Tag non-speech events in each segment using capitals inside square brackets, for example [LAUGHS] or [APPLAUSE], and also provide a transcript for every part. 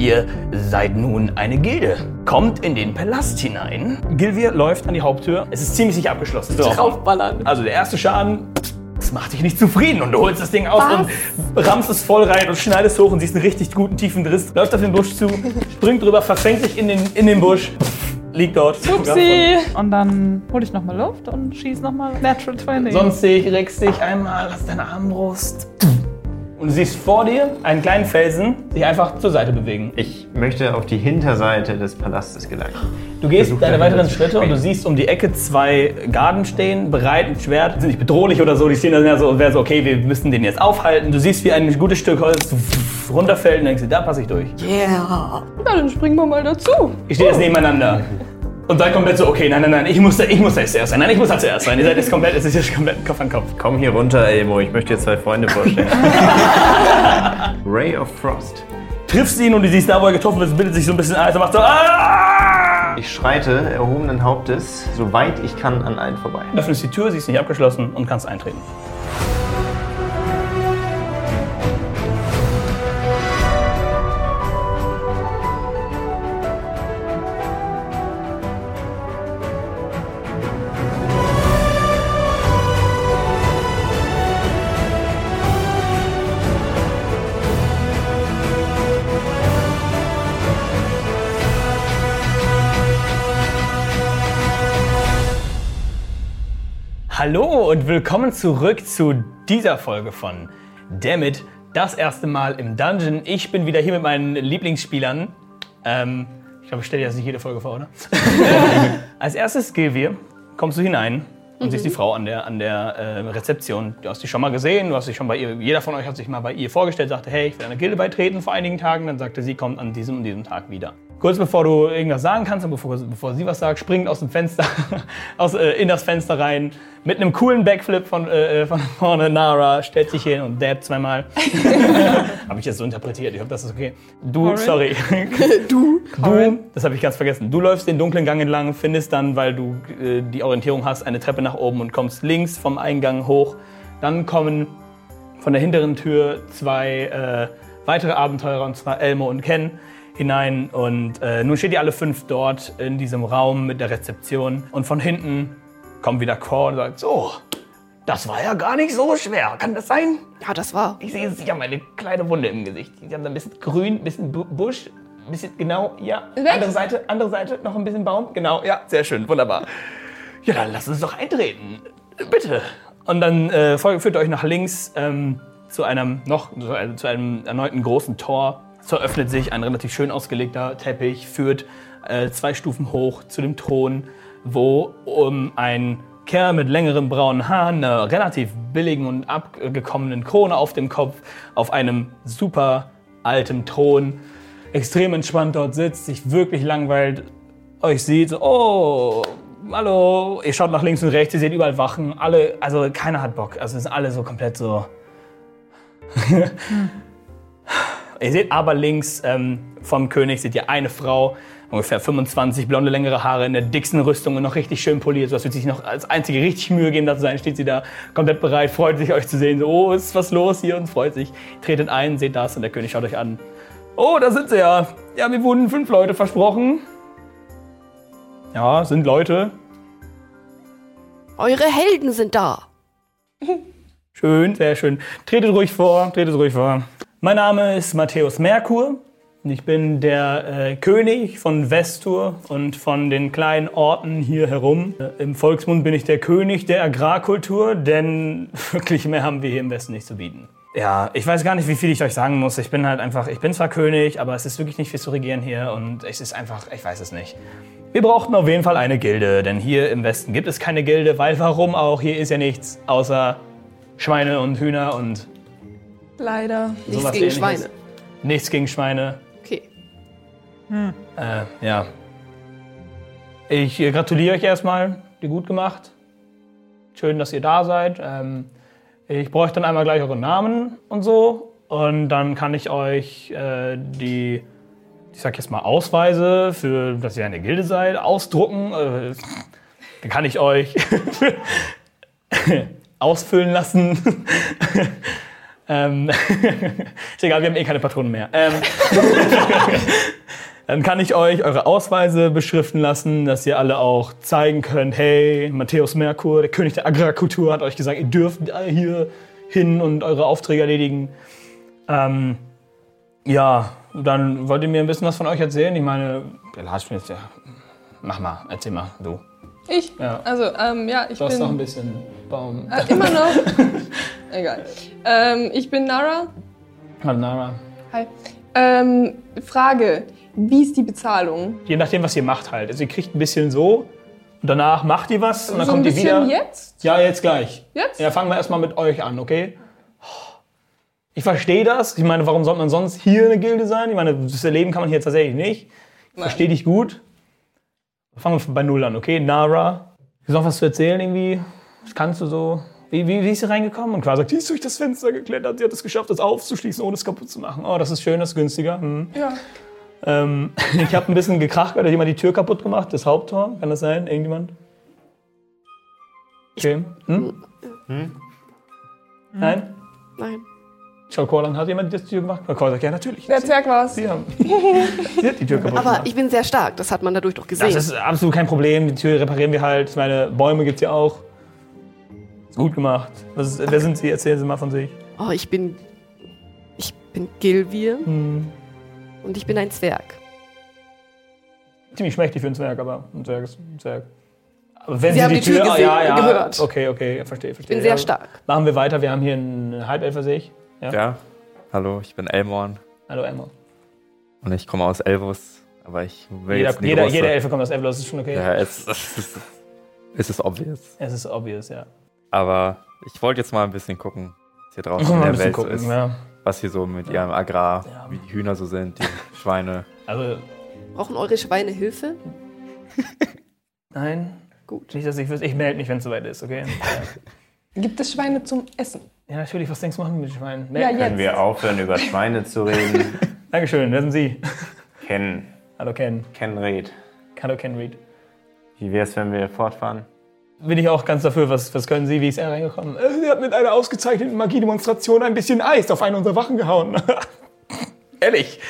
Ihr seid nun eine Gilde. Kommt in den Palast hinein. Gilvir läuft an die Haupttür. Es ist ziemlich sicher abgeschlossen. So. Draufballern. Also der erste Schaden, das macht dich nicht zufrieden und du holst das Ding aus Was? und rammst es voll rein und schneidest hoch und siehst einen richtig guten tiefen Riss. Läuft auf den Busch zu, [LAUGHS] springt drüber, verfängt sich in den, in den Busch, liegt dort. Upsi. Und dann hole ich nochmal Luft und schieße nochmal Natural 20. Sonstig, reckst dich einmal, hast deine Armbrust. Und du siehst vor dir einen kleinen Felsen sich einfach zur Seite bewegen. Ich möchte auf die Hinterseite des Palastes gelangen. Du gehst Versuch deine weiteren Schritte und du siehst um die Ecke zwei Garden stehen, bereit mit Schwert. Die sind nicht bedrohlich oder so, die stehen da so, wäre so, okay, wir müssen den jetzt aufhalten. Du siehst, wie ein gutes Stück Holz runterfällt und denkst dir, da passe ich durch. Yeah. Na, dann springen wir mal dazu. Ihr steht jetzt nebeneinander. Und seid komplett so, okay, nein, nein, nein, ich muss da, ich muss jetzt zuerst sein. Nein, ich muss da zuerst sein. Ihr seid jetzt komplett, es ist jetzt komplett Kopf an Kopf. Komm hier runter, Elmo, ich möchte dir zwei Freunde vorstellen. [LAUGHS] Ray of Frost. Triffst ihn und du siehst da, wo er getroffen ist, bildet sich so ein bisschen Eis und macht so, ah! Ich schreite erhobenen Hauptes, soweit ich kann, an allen vorbei. Öffnest die Tür, sie ist nicht abgeschlossen und kannst eintreten. Und willkommen zurück zu dieser Folge von Dammit, das erste Mal im Dungeon. Ich bin wieder hier mit meinen Lieblingsspielern. Ähm, ich glaube, ich stelle dir das nicht jede Folge vor, oder? [LAUGHS] Als erstes, Gilvir, kommst du hinein und siehst die Frau an der, an der äh, Rezeption. Du hast sie schon mal gesehen, du hast sie schon bei ihr, jeder von euch hat sich mal bei ihr vorgestellt, sagte, hey, ich will einer Gilde beitreten vor einigen Tagen. Dann sagte sie, kommt an diesem und diesem Tag wieder. Kurz bevor du irgendwas sagen kannst und bevor, bevor sie was sagt, springt aus dem Fenster, [LAUGHS] aus, äh, in das Fenster rein, mit einem coolen Backflip von, äh, von vorne. Nara stellt sich hin und dabbt zweimal. [LAUGHS] habe ich jetzt so interpretiert, ich hoffe, das ist okay. Du, Corin? sorry. [LAUGHS] Du. Du, das habe ich ganz vergessen. Du läufst den dunklen Gang entlang, findest dann, weil du äh, die Orientierung hast, eine Treppe nach oben und kommst links vom Eingang hoch. Dann kommen von der hinteren Tür zwei äh, weitere Abenteurer, und zwar Elmo und Ken, hinein. Und äh, nun steht ihr alle fünf dort in diesem Raum mit der Rezeption. Und von hinten kommt wieder Core und sagt, so, das war ja gar nicht so schwer. Kann das sein? Ja, das war. Ich sehe, Sie haben eine kleine Wunde im Gesicht. Sie haben da ein bisschen grün, ein bisschen Bu- Busch, ein bisschen, genau, ja. Weg. Andere Seite, andere Seite, noch ein bisschen Baum. Genau, ja, sehr schön, wunderbar. Ja, dann lass uns doch eintreten. Bitte. Und dann äh, führt euch nach links ähm, zu einem noch zu einem, zu einem erneuten großen Tor. So öffnet sich ein relativ schön ausgelegter Teppich, führt äh, zwei Stufen hoch zu dem Thron, wo um ein Kerl mit längeren braunen Haaren, einer relativ billigen und abgekommenen Krone auf dem Kopf, auf einem super alten Thron, extrem entspannt dort sitzt, sich wirklich langweilt, euch sieht, oh, hallo, ihr schaut nach links und rechts, ihr seht überall Wachen, alle, also keiner hat Bock, also es sind alle so komplett so. [LAUGHS] ihr seht aber links ähm, vom König, seht ihr eine Frau, ungefähr 25, blonde, längere Haare, in der dicksten Rüstung und noch richtig schön poliert, so als würde sich noch als einzige richtig Mühe geben, da zu sein, steht sie da komplett bereit, freut sich euch zu sehen, so, oh, ist was los hier und freut sich, tretet ein, seht das und der König schaut euch an. Oh, da sind sie ja. Ja, mir wurden fünf Leute versprochen. Ja, sind Leute. Eure Helden sind da. Schön, sehr schön. Tretet ruhig vor, tretet ruhig vor. Mein Name ist Matthäus Merkur. und Ich bin der äh, König von Vestur und von den kleinen Orten hier herum. Äh, Im Volksmund bin ich der König der Agrarkultur, denn [LAUGHS] wirklich mehr haben wir hier im Westen nicht zu bieten. Ja, ich weiß gar nicht, wie viel ich euch sagen muss. Ich bin halt einfach, ich bin zwar König, aber es ist wirklich nicht viel zu regieren hier und es ist einfach, ich weiß es nicht. Wir brauchten auf jeden Fall eine Gilde, denn hier im Westen gibt es keine Gilde, weil warum auch? Hier ist ja nichts außer Schweine und Hühner und Leider. Nichts gegen Ähnliches. Schweine. nichts gegen Schweine. Okay. Äh, ja. Ich äh, gratuliere euch erstmal, die gut gemacht. Schön, dass ihr da seid. Ähm, ich bräuchte dann einmal gleich eure Namen und so. Und dann kann ich euch äh, die, ich sag jetzt mal, Ausweise, für dass ihr eine Gilde seid, ausdrucken. Äh, dann kann ich euch [LAUGHS] ausfüllen lassen. [LAUGHS] ähm, [LAUGHS] ist egal, wir haben eh keine Patronen mehr. Ähm, [LAUGHS] dann kann ich euch eure Ausweise beschriften lassen, dass ihr alle auch zeigen könnt, hey, Matthäus Merkur, der König der Agrarkultur, hat euch gesagt, ihr dürft hier hin und eure Aufträge erledigen. Ähm, ja, dann wollt ihr mir ein bisschen was von euch erzählen? Ich meine, der Lars findet ja. Mach mal, erzähl mal, du. Ich? Ja. Also, ähm, ja, ich Du hast bin. noch ein bisschen Baum. Äh, immer noch. [LAUGHS] Egal. Ähm, ich bin Nara. Hallo Nara. Hi. Ähm, Frage: Wie ist die Bezahlung? Je nachdem, was ihr macht halt. Also ihr kriegt ein bisschen so und danach macht ihr was und dann so kommt ihr wieder. jetzt? Ja, jetzt gleich. Jetzt? Ja, fangen wir erstmal mit euch an, okay? Ich verstehe das. Ich meine, warum sollte man sonst hier eine Gilde sein? Ich meine, das erleben kann man hier tatsächlich nicht. Ich verstehe dich gut. Fangen wir bei Null an, okay? Nara, hast du noch was zu erzählen irgendwie? Was kannst du so? Wie, wie, wie ist sie reingekommen? Und quasi sagt, die ist durch das Fenster geklettert, sie hat es geschafft, das aufzuschließen, ohne es kaputt zu machen. Oh, das ist schön, das ist günstiger. Hm. Ja. Ähm, [LAUGHS] ich habe ein bisschen gekracht, weil da jemand die Tür kaputt gemacht, das Haupttor. Kann das sein? Irgendjemand? Okay. Hm? Nein? Nein. Schau, Korlan, hat jemand die Tür gemacht? Korlan sagt, ja, natürlich. Der Zwerg war's. Sie, haben, [LAUGHS] sie hat die Tür kaputt Aber gemacht. ich bin sehr stark, das hat man dadurch doch gesehen. Das ist absolut kein Problem. Die Tür reparieren wir halt. Ich meine, Bäume gibt's ja auch. Ist gut gemacht. Was ist, wer sind Sie? Erzählen Sie mal von sich. oh, ich bin. Ich bin Gilvir Hm. und ich bin ein Zwerg. Ziemlich schmächtig für einen Zwerg, aber ein Zwerg ist ein Zwerg. Aber wenn Sie haben die Tür ah, gesehen ja, und ja, gehört. Okay, okay, verstehe, verstehe. Ich bin sehr Ja, stark. Machen wir weiter. Wir haben hier einen Halbelfer, sehe ich. Ja. Ja, hallo, ich bin Elmorn Hallo, Emma. und ich komme aus Elvus, aber ich will Jeder, jetzt die jeder, große... jeder Elfe kommt aus Elflos, ist schon okay. Ja, es, [LAUGHS] es, ist, es ist obvious. Es ist obvious, ja. Aber ich wollte jetzt mal ein bisschen gucken, was hier draußen in der Welt gucken, so ist. ja. Was hier so mit ihrem Agrar, Ja. wie die Hühner so sind, die [LAUGHS] Schweine. Also, Brauchen eure Schweine Hilfe? [LAUGHS] nein. Gut. Nicht, dass ich wüsste. Ich melde mich, wenn es soweit ist, okay? Gibt es Schweine zum Essen? Ja, natürlich. Was denkst du, machen wir mit den Schweinen? Ja, Melden. jetzt. Können wir aufhören, über Schweine zu reden? [LAUGHS] Dankeschön, wer sind Sie? Ken, Hallo, Ken. Ken Red. Hallo, Ken Reed. Wie wär's, wenn wir fortfahren? Bin ich auch ganz dafür. Was, was können Sie? Wie ist er reingekommen? Äh, Sie hat mit einer ausgezeichneten Magiedemonstration ein bisschen Eis auf eine unserer Wachen gehauen. [LAUGHS] Ehrlich.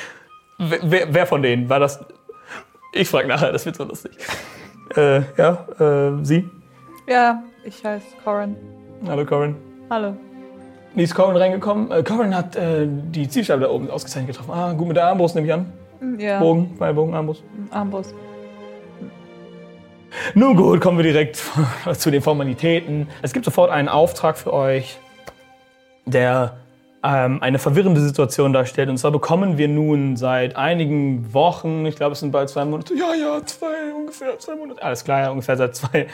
Wer, wer, wer von denen? War das... Ich frage nachher, das wird so lustig. Äh, ja, äh, Sie? Ja, ich heiße Corin. Hallo, Corin. Hallo. Wie ist Corin reingekommen? Äh, Corin hat äh, die Zielscheibe da oben ausgezeichnet getroffen. Ah, gut mit der Armbrust nehme ich an. Ja, Bogen, Pfeilbogen, Armbrust. Armbrust. Nun gut, kommen wir direkt [LAUGHS] zu den Formalitäten. Es gibt sofort einen Auftrag für euch, der ähm, eine verwirrende Situation darstellt. Und zwar bekommen wir nun seit einigen Wochen, ich glaube es sind bald zwei Monate, ja, ja, zwei, ungefähr zwei Monate, alles klar, ja, ungefähr seit zwei,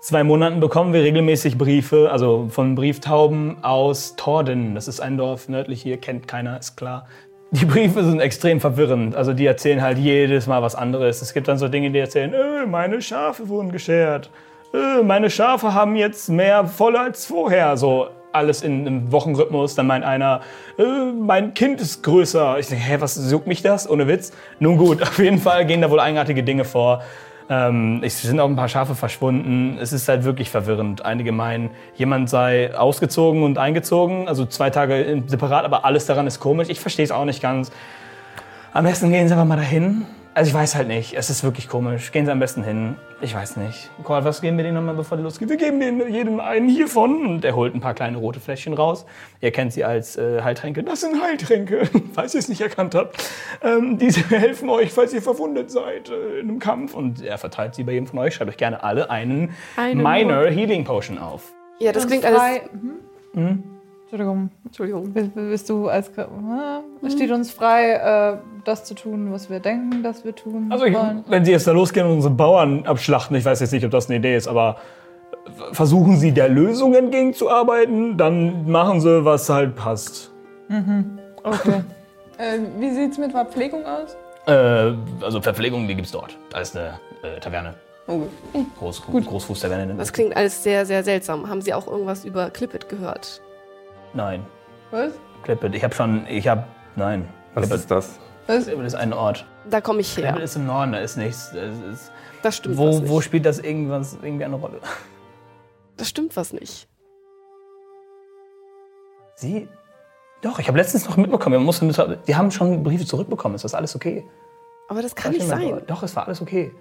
zwei Monaten bekommen wir regelmäßig Briefe, also von Brieftauben aus Torden. Das ist ein Dorf nördlich hier, kennt keiner, ist klar. Die Briefe sind extrem verwirrend. Also die erzählen halt jedes Mal was anderes. Es gibt dann so Dinge, die erzählen, äh, meine Schafe wurden geschert. Äh, meine Schafe haben jetzt mehr voll als vorher. So alles in einem Wochenrhythmus. Dann meint einer, äh, mein Kind ist größer. Ich denke, hä, was juckt mich das? Ohne Witz. Nun gut, [LAUGHS] auf jeden Fall gehen da wohl eigenartige Dinge vor. Ähm, es sind auch ein paar Schafe verschwunden. Es ist halt wirklich verwirrend. Einige meinen, jemand sei ausgezogen und eingezogen, also zwei Tage separat, aber alles daran ist komisch. Ich verstehe es auch nicht ganz. Am besten gehen Sie aber mal dahin. Also ich weiß halt nicht. Es ist wirklich komisch. Gehen Sie am besten hin. Ich weiß nicht. Cole, was geben wir denen nochmal, bevor die losgeht? Wir geben denen jedem einen hiervon. Und er holt ein paar kleine rote Fläschchen raus. Ihr kennt sie als äh, Heiltränke. Das sind Heiltränke, [LAUGHS] falls ihr es nicht erkannt habt. Ähm, diese [LAUGHS] helfen euch, falls ihr verwundet seid äh, in einem Kampf. Und er verteilt sie bei jedem von euch. Schreibt euch gerne alle einen Eine Minor Healing Potion auf. Ja, das klingt frei. alles. Mhm. Entschuldigung. Entschuldigung. Bist, bist du als. Es steht uns frei, äh, das zu tun, was wir denken, dass wir tun Also, ich, wollen. wenn Sie jetzt da losgehen und unsere Bauern abschlachten, ich weiß jetzt nicht, ob das eine Idee ist, aber versuchen Sie der Lösung entgegenzuarbeiten, dann machen Sie, was halt passt. Okay. [LAUGHS] Äh, wie sieht's mit Verpflegung aus? Äh, also Verpflegung, die gibt's dort. Da ist eine äh, Taverne. Okay. Groß, Großfuß-Taverne. nennt Das klingt alles sehr, sehr seltsam. Haben Sie auch irgendwas über Clippet gehört? Nein. Was? Clippet. Ich habe schon. Ich habe. Nein. Was Clippet. ist das? Was? Clippet ist ein Ort. Da komme ich her. ist im Norden, da ist nichts. Das ist, Das stimmt was wo, nicht. wo spielt das irgendwas, irgendwie eine Rolle? Das stimmt was nicht. Sie? Doch, ich habe letztens noch mitbekommen. Wir mussten, die haben schon Briefe zurückbekommen. Ist das alles okay? Aber das kann nicht sein. Doch, es war alles okay.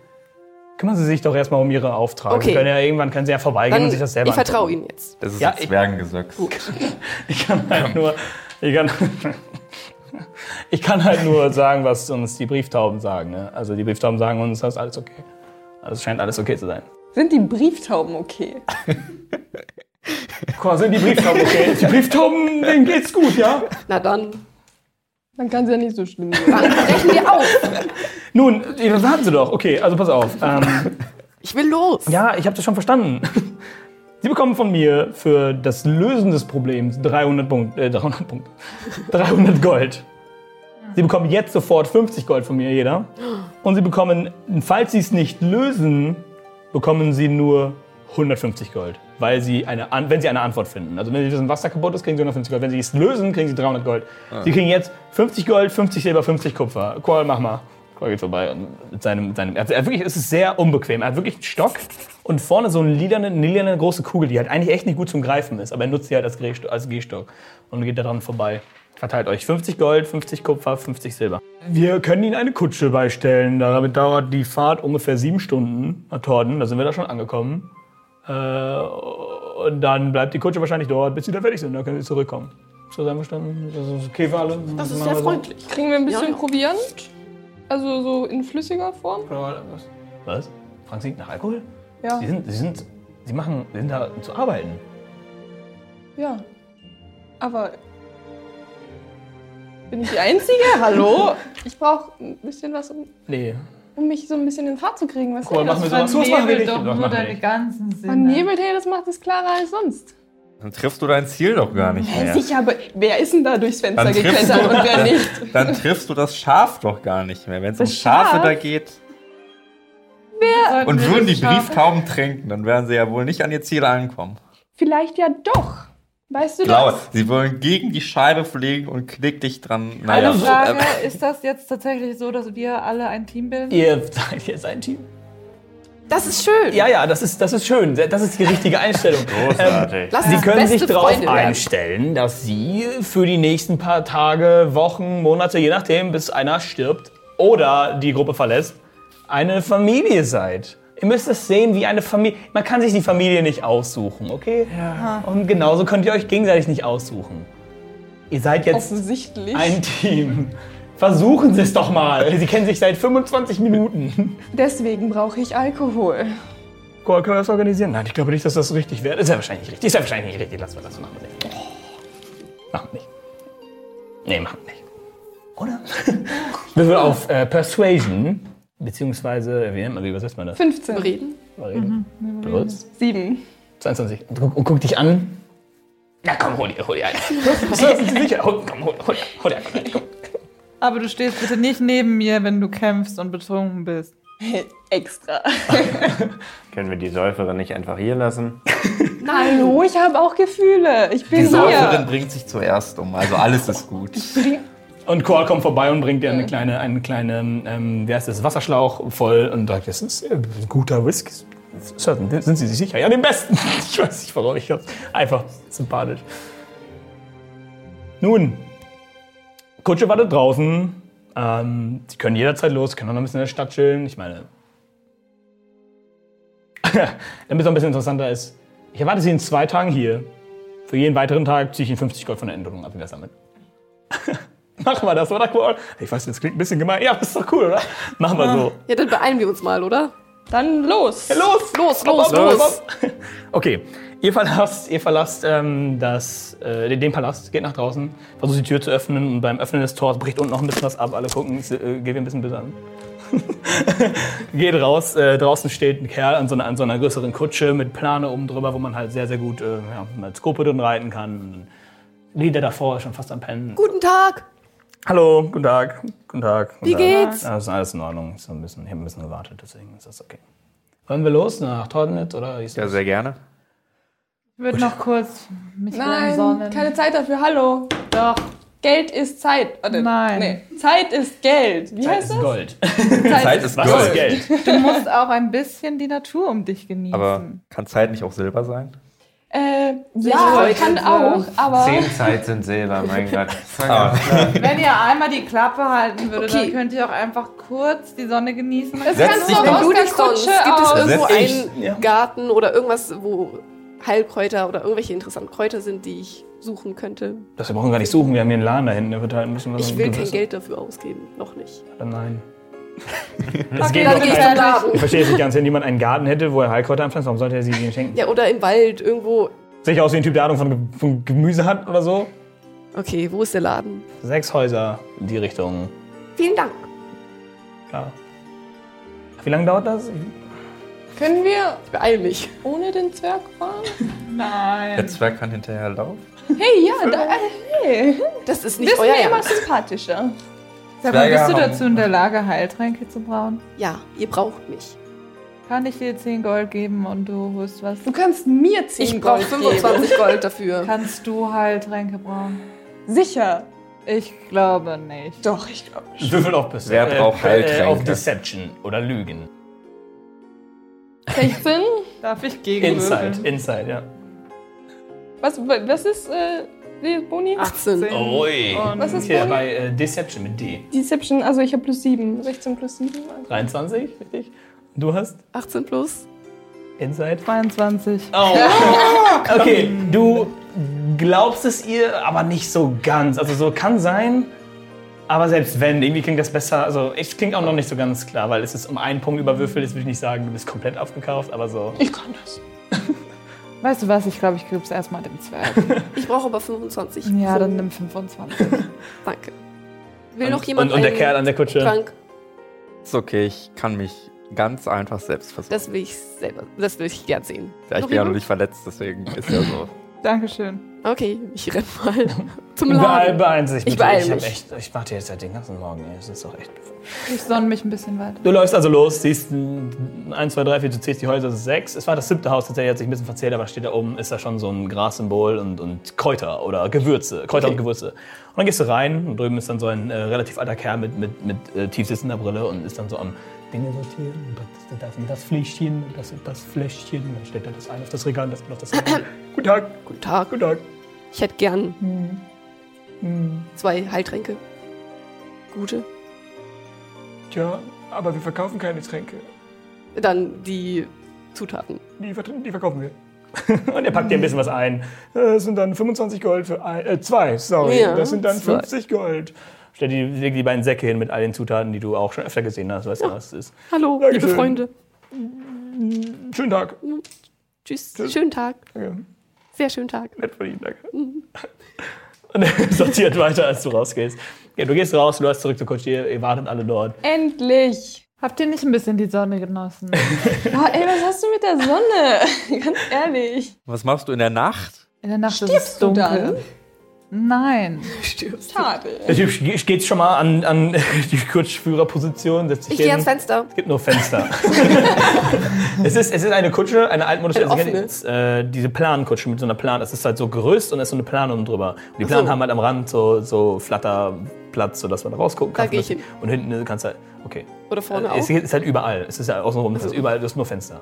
Kümmern Sie sich doch erstmal um Ihre Aufträge. Okay. Sie können ja irgendwann können Sie ja vorbeigehen Dann, und sich das selber ich vertraue. Ihnen jetzt. Das ist Ja, ein ich- Zwergengesöchs. [LAUGHS] Ich kann halt nur. Ich kann, [LAUGHS] ich kann halt nur sagen, was uns die Brieftauben sagen. Ne? Also die Brieftauben sagen uns, das ist alles okay. Also es scheint alles okay zu sein. Sind die Brieftauben okay? Guck mal, sind die Brieftauben okay? Die Brieftauben, denen geht's gut, ja? Na dann, Dann kann es ja nicht so schlimm sein. dann brechen wir auf. [LAUGHS] Nun, das haben Sie doch. Okay, also pass auf. Ähm, [LAUGHS] Ich will los. ja, ich habe das schon verstanden. [LAUGHS] Sie bekommen von mir für das Lösen des Problems 300 Punkte. Äh, 300 Punkte. 300 Gold. Sie bekommen jetzt sofort 50 Gold von mir, jeder. Und Sie bekommen, falls Sie es nicht lösen, bekommen Sie nur 150 Gold. Weil Sie eine, wenn Sie eine Antwort finden. Also wenn Sie wissen, was da kaputt ist, kriegen Sie 150 Gold. Wenn Sie es lösen, kriegen Sie 300 Gold. Sie kriegen jetzt 50 Gold, 50 Silber, 50 Kupfer. Qual, mach mal. Qual geht vorbei. Und mit seinem, seinem, er hat, er wirklich, es ist sehr unbequem. Er hat wirklich einen Stock und vorne so eine lilane, lilane große Kugel, die halt eigentlich echt nicht gut zum Greifen ist. Aber er nutzt sie halt als, als Gehstock und geht da dran vorbei. Verteilt euch 50 Gold, 50 Kupfer, 50 Silber. Wir können Ihnen eine Kutsche beistellen. Damit dauert die Fahrt ungefähr sieben Stunden nach Torden. Da sind wir da schon angekommen. Äh, und dann bleibt die Kutsche wahrscheinlich dort, bis Sie da fertig sind. Dann können Sie zurückkommen. Ist das ist okay für alle? Das ist sehr so? freundlich. Kriegen wir ein bisschen Ja, ja. Proviant? Also so in flüssiger Form? Was? Was? Fragen Sie nach Alkohol? Ja. Sie sind, Sie sind, Sie machen, Sie sind da um zu arbeiten. Ja. Aber. Bin ich die Einzige? Hallo? Ich brauche ein bisschen was, um, Nee. Um mich so ein bisschen in Fahrt zu kriegen. Was Cool, ist machen wir das? so. Was machen wir Vernebelt nicht? doch nur deine ganzen Sinne. Man nebelt, hey, das macht es klarer als sonst. Dann triffst du dein Ziel doch gar nicht mehr. Sicher, aber wer ist denn da durchs Fenster geklettert du, und wer nicht? [LAUGHS] dann triffst du das Schaf doch gar nicht mehr. Wenn es um Schafe Schaf? da geht Sollten und würden die? Brieftauben tränken, dann werden sie ja wohl nicht an ihr Ziel ankommen. Vielleicht ja doch. Weißt du Glaube, das? sie wollen gegen die Scheibe fliegen und klick dich dran. Eine Naja, Frage, ist das jetzt tatsächlich so, dass wir alle ein Team bilden? Ihr seid jetzt ein Team? Das ist schön. Ja, ja, das ist, das ist schön. Das ist die richtige Einstellung. [LAUGHS] Großartig. Lass Sie können sich darauf einstellen, dass Sie für die nächsten paar Tage, Wochen, Monate, je nachdem, bis einer stirbt oder die Gruppe verlässt, eine Familie seid. Ihr müsst es sehen wie eine Familie. Man kann sich die Familie nicht aussuchen, okay? Ja. Und genauso könnt ihr euch gegenseitig nicht aussuchen. Ihr seid jetzt Offensichtlich. ein Team. Versuchen Sie es doch mal. [LAUGHS] Sie kennen sich seit 25 Minuten. Deswegen brauche ich Alkohol. Cool, können wir das organisieren? Nein, ich glaube nicht, dass das richtig wäre. Ist ja wahrscheinlich nicht richtig. Ist ja wahrscheinlich nicht richtig. Lassen wir das machen. wir nicht. Machen wir nicht. Nee, machen nicht. Oder? [LAUGHS] Wir würden auf äh, Persuasion, beziehungsweise, wie nennt man, wie übersetzt man das? 15. Reden. Reden. Plus 7. 22. Und guck, und guck dich an. Na komm, hol dir, hol dir einen. [LAUGHS] Sind Sie sicher? Hol, komm, hol, hol, hol dir einen. Komm. Aber du stehst bitte nicht neben mir, wenn du kämpfst und betrunken bist. [LAUGHS] Extra. [LAUGHS] Können wir die Säuferin nicht einfach hier lassen? Hallo, ich habe auch Gefühle. Ich bin die Säuferin hier. bringt sich zuerst um, also alles ist gut. Und Call kommt vorbei und bringt dir eine kleine, eine kleine, ähm, wie heißt das, Wasserschlauch voll und sagt, das ist äh, ein guter Whisky. Sir, Sind Sie sich sicher? Ja, den besten. [LAUGHS] Ich weiß nicht warum, ich hab's einfach sympathisch. Nun, Kutsche wartet draußen. Ähm, Sie können jederzeit los, können auch noch ein bisschen in der Stadt chillen. Ich meine, [LAUGHS] damit es noch ein bisschen interessanter ist, ich erwarte Sie in zwei Tagen hier. Für jeden weiteren Tag ziehe ich Ihnen 50 Gold von der Änderung ab. Wie wär's damit? Machen wir das, oder? Cool. Ich weiß, das klingt ein bisschen gemein. Ja, aber ist doch cool, oder? Machen wir so. Ja, dann beeilen wir uns mal, oder? Dann los. Los! Los, los, los. [LAUGHS] Okay, ihr verlasst, ihr verlasst ähm, das, äh, den Palast, geht nach draußen, versucht die Tür zu öffnen und beim Öffnen des Tors bricht unten noch ein bisschen was ab. Alle gucken, es, äh, geht ein bisschen böse an. [LAUGHS] geht raus, äh, draußen steht ein Kerl an so, einer, an so einer größeren Kutsche mit Plane oben drüber, wo man halt sehr, sehr gut äh, ja, mit Skope drin reiten kann. Und dann liegt er davor, schon fast am Pennen. Guten Tag. Hallo, guten Tag. Guten Tag. Guten Wie Tag. geht's? Ja, ist alles in Ordnung. Ich, so ein bisschen, ich habe ein bisschen gewartet, deswegen ist das okay. Wollen wir los nach Tordenitz oder? ist Ja, sehr gerne. Ich würde noch kurz mich Nein, sonnen. keine Zeit dafür. Hallo. Doch. Geld ist Zeit. Warte, Nein. Nee. Zeit ist Geld. Wie Zeit heißt ist das? Gold. [LAUGHS] Zeit ist Was ist Geld? Du musst auch ein bisschen die Natur um dich genießen. Aber kann Zeit nicht auch Silber sein? Äh, ja, kann so. auch, aber Zehn Zeit sind Silber, mein [LAUGHS] Gott. Ah. [LAUGHS] Wenn ihr einmal die Klappe halten würdet, Okay. dann könnt ihr auch einfach kurz die Sonne genießen. du doch. auch aus Du der. Kutsche Gibt es irgendwo einen Ja. Garten oder irgendwas, wo Heilkräuter oder irgendwelche interessanten Kräuter sind, die ich suchen könnte? Das wir brauchen gar nicht suchen, wir haben hier einen Laden da hinten, der wird halt ein bisschen was Ich will kein. Geld dafür ausgeben. Noch nicht. Dann Nein. [LAUGHS] Okay, Es geht dann doch gehe ich zum Laden. Ich verstehe es nicht ganz, wenn jemand einen Garten hätte, wo er Heilkräuter anpflanzt, warum sollte er sie ihnen schenken? Ja, oder im Wald irgendwo. Sehe ich aus wie ein Typ, der Ahnung von, von Gemüse hat oder so? Okay, wo ist der Laden? Sechs Häuser in die Richtung. Vielen Dank. Klar. Wie lange dauert das? Können wir Ich beeile mich. ohne den Zwerg fahren? [LAUGHS] Nein. Der Zwerg kann hinterher laufen. Hey, ja, da, hey. Das ist nicht Bist euer mir immer sympathischer. Sag mal, bist du dazu in der Lage, Heiltränke zu brauen? Ja, ihr braucht mich. Kann ich dir 10 Gold geben und du holst was? Du kannst mir 10 Ich brauche Gold 25 Gold dafür. Kannst du Heiltränke brauen? geben. Sicher. Ich glaube nicht. Doch, ich glaube. Würfel auf Bis- Wer braucht Heiltränke? auf Deception oder Lügen. 16? Darf ich gegen Inside, Inside, ja. Was, was ist äh, die Boni? 18. Ui. Und Was ist Hier Boni? bei äh, Deception mit D. Deception, also ich habe plus 7. 16 plus 7. 23, richtig? Und du hast 18 plus. Inside? 22. Oh. [LAUGHS] [LAUGHS] okay, du glaubst es ihr, aber nicht so ganz. Also so kann sein, aber selbst wenn, irgendwie klingt das besser. Also es klingt auch noch nicht so ganz klar, weil es ist um einen Punkt überwürfelt. Jetzt würde ich nicht sagen, du bist komplett aufgekauft, aber so. Ich kann das. [LAUGHS] Weißt du was? Ich glaube, ich gebe es erstmal dem Zwerg. [LAUGHS] Ich brauche aber 25. ja, dann nimm 25. [LAUGHS] Danke. Will und, noch jemand und, und der Kerl an der Kutsche. Trank? Ist okay, ich kann mich ganz einfach selbst versuchen. Das will ich selber. Das will ich gern sehen. Ja, ich Noch bin ja noch nicht verletzt, deswegen ist ja so. Dankeschön. Okay, ich renn mal [LAUGHS] zum Beeil, Laden. beeilen Sie sich Ich bitte. beeil ich, hab mich. echt, ich warte jetzt seit den ganzen Morgen. Es ist doch echt. Ich sonne mich ein bisschen weiter. Du läufst also los, siehst 1, 2, 3, 4, du zählst die Häuser, das ist 6. Es war das siebte Haus, tatsächlich hat sich ein bisschen verzählt, aber steht da oben, ist da schon so ein Grassymbol und, und Kräuter oder Gewürze, Kräuter Okay. und Gewürze. Und dann gehst du rein und drüben ist dann so ein äh, relativ alter Kerl mit, mit, mit äh, tief sitzender Brille und ist dann so am Dinge sortieren. Und das, das, das Fläschchen und das, das Fläschchen. Und dann stellt er das ein auf das Regal und das auf das [CLEARS THROAT] Regal. Guten Tag, Guten Tag. guten Tag. Ich hätte gern Hm, zwei Heiltränke. Gute. tja, aber wir verkaufen keine Tränke. Dann die Zutaten. Die, die verkaufen wir. [LAUGHS] Und er packt dir ein bisschen was ein. Das sind dann 25 Gold für ein, äh, zwei, sorry. Ja, das sind dann zwei. 50 Gold. Stell die, leg die beiden Säcke hin mit all den Zutaten, die du auch schon öfter gesehen hast. Weißt du, was es ist? Hallo, Dankeschön. liebe Freunde. Schönen Tag. Tschüss. Schönen Tag. Danke. Sehr schönen Tag. Nett von Ihnen, danke. [LAUGHS] Und er sortiert weiter, als du rausgehst. Ja, du gehst raus, du läufst zurück zur Kutsche, ihr, ihr wartet alle dort. Endlich. Habt ihr nicht ein bisschen die Sonne genossen? [LAUGHS] Boah, ey, was hast du mit der Sonne? [LAUGHS] Ganz ehrlich. Was machst du in der Nacht? In der Nacht ist es Stirbst du dunkel. dann? Nein. Schade. Der Typ sch- geht schon mal an, an [LAUGHS] die Kutschführerposition, sich Ich gehe ans Fenster. Es gibt nur Fenster. [LAUGHS] es, ist, es ist eine Kutsche, eine altmodische, Eine also äh, diese Plankutsche mit so einer Plan. Es ist halt so Gerüst und es ist so eine Plan unten drüber. Und die Ach so. Planen haben halt am Rand so, so Flatterplatz, sodass man da rausgucken Da kann. geh ich hin. Und hinten kannst du halt, okay. Oder vorne es auch. ist halt überall. Es ist ja außenrum, es ist überall, du hast nur Fenster.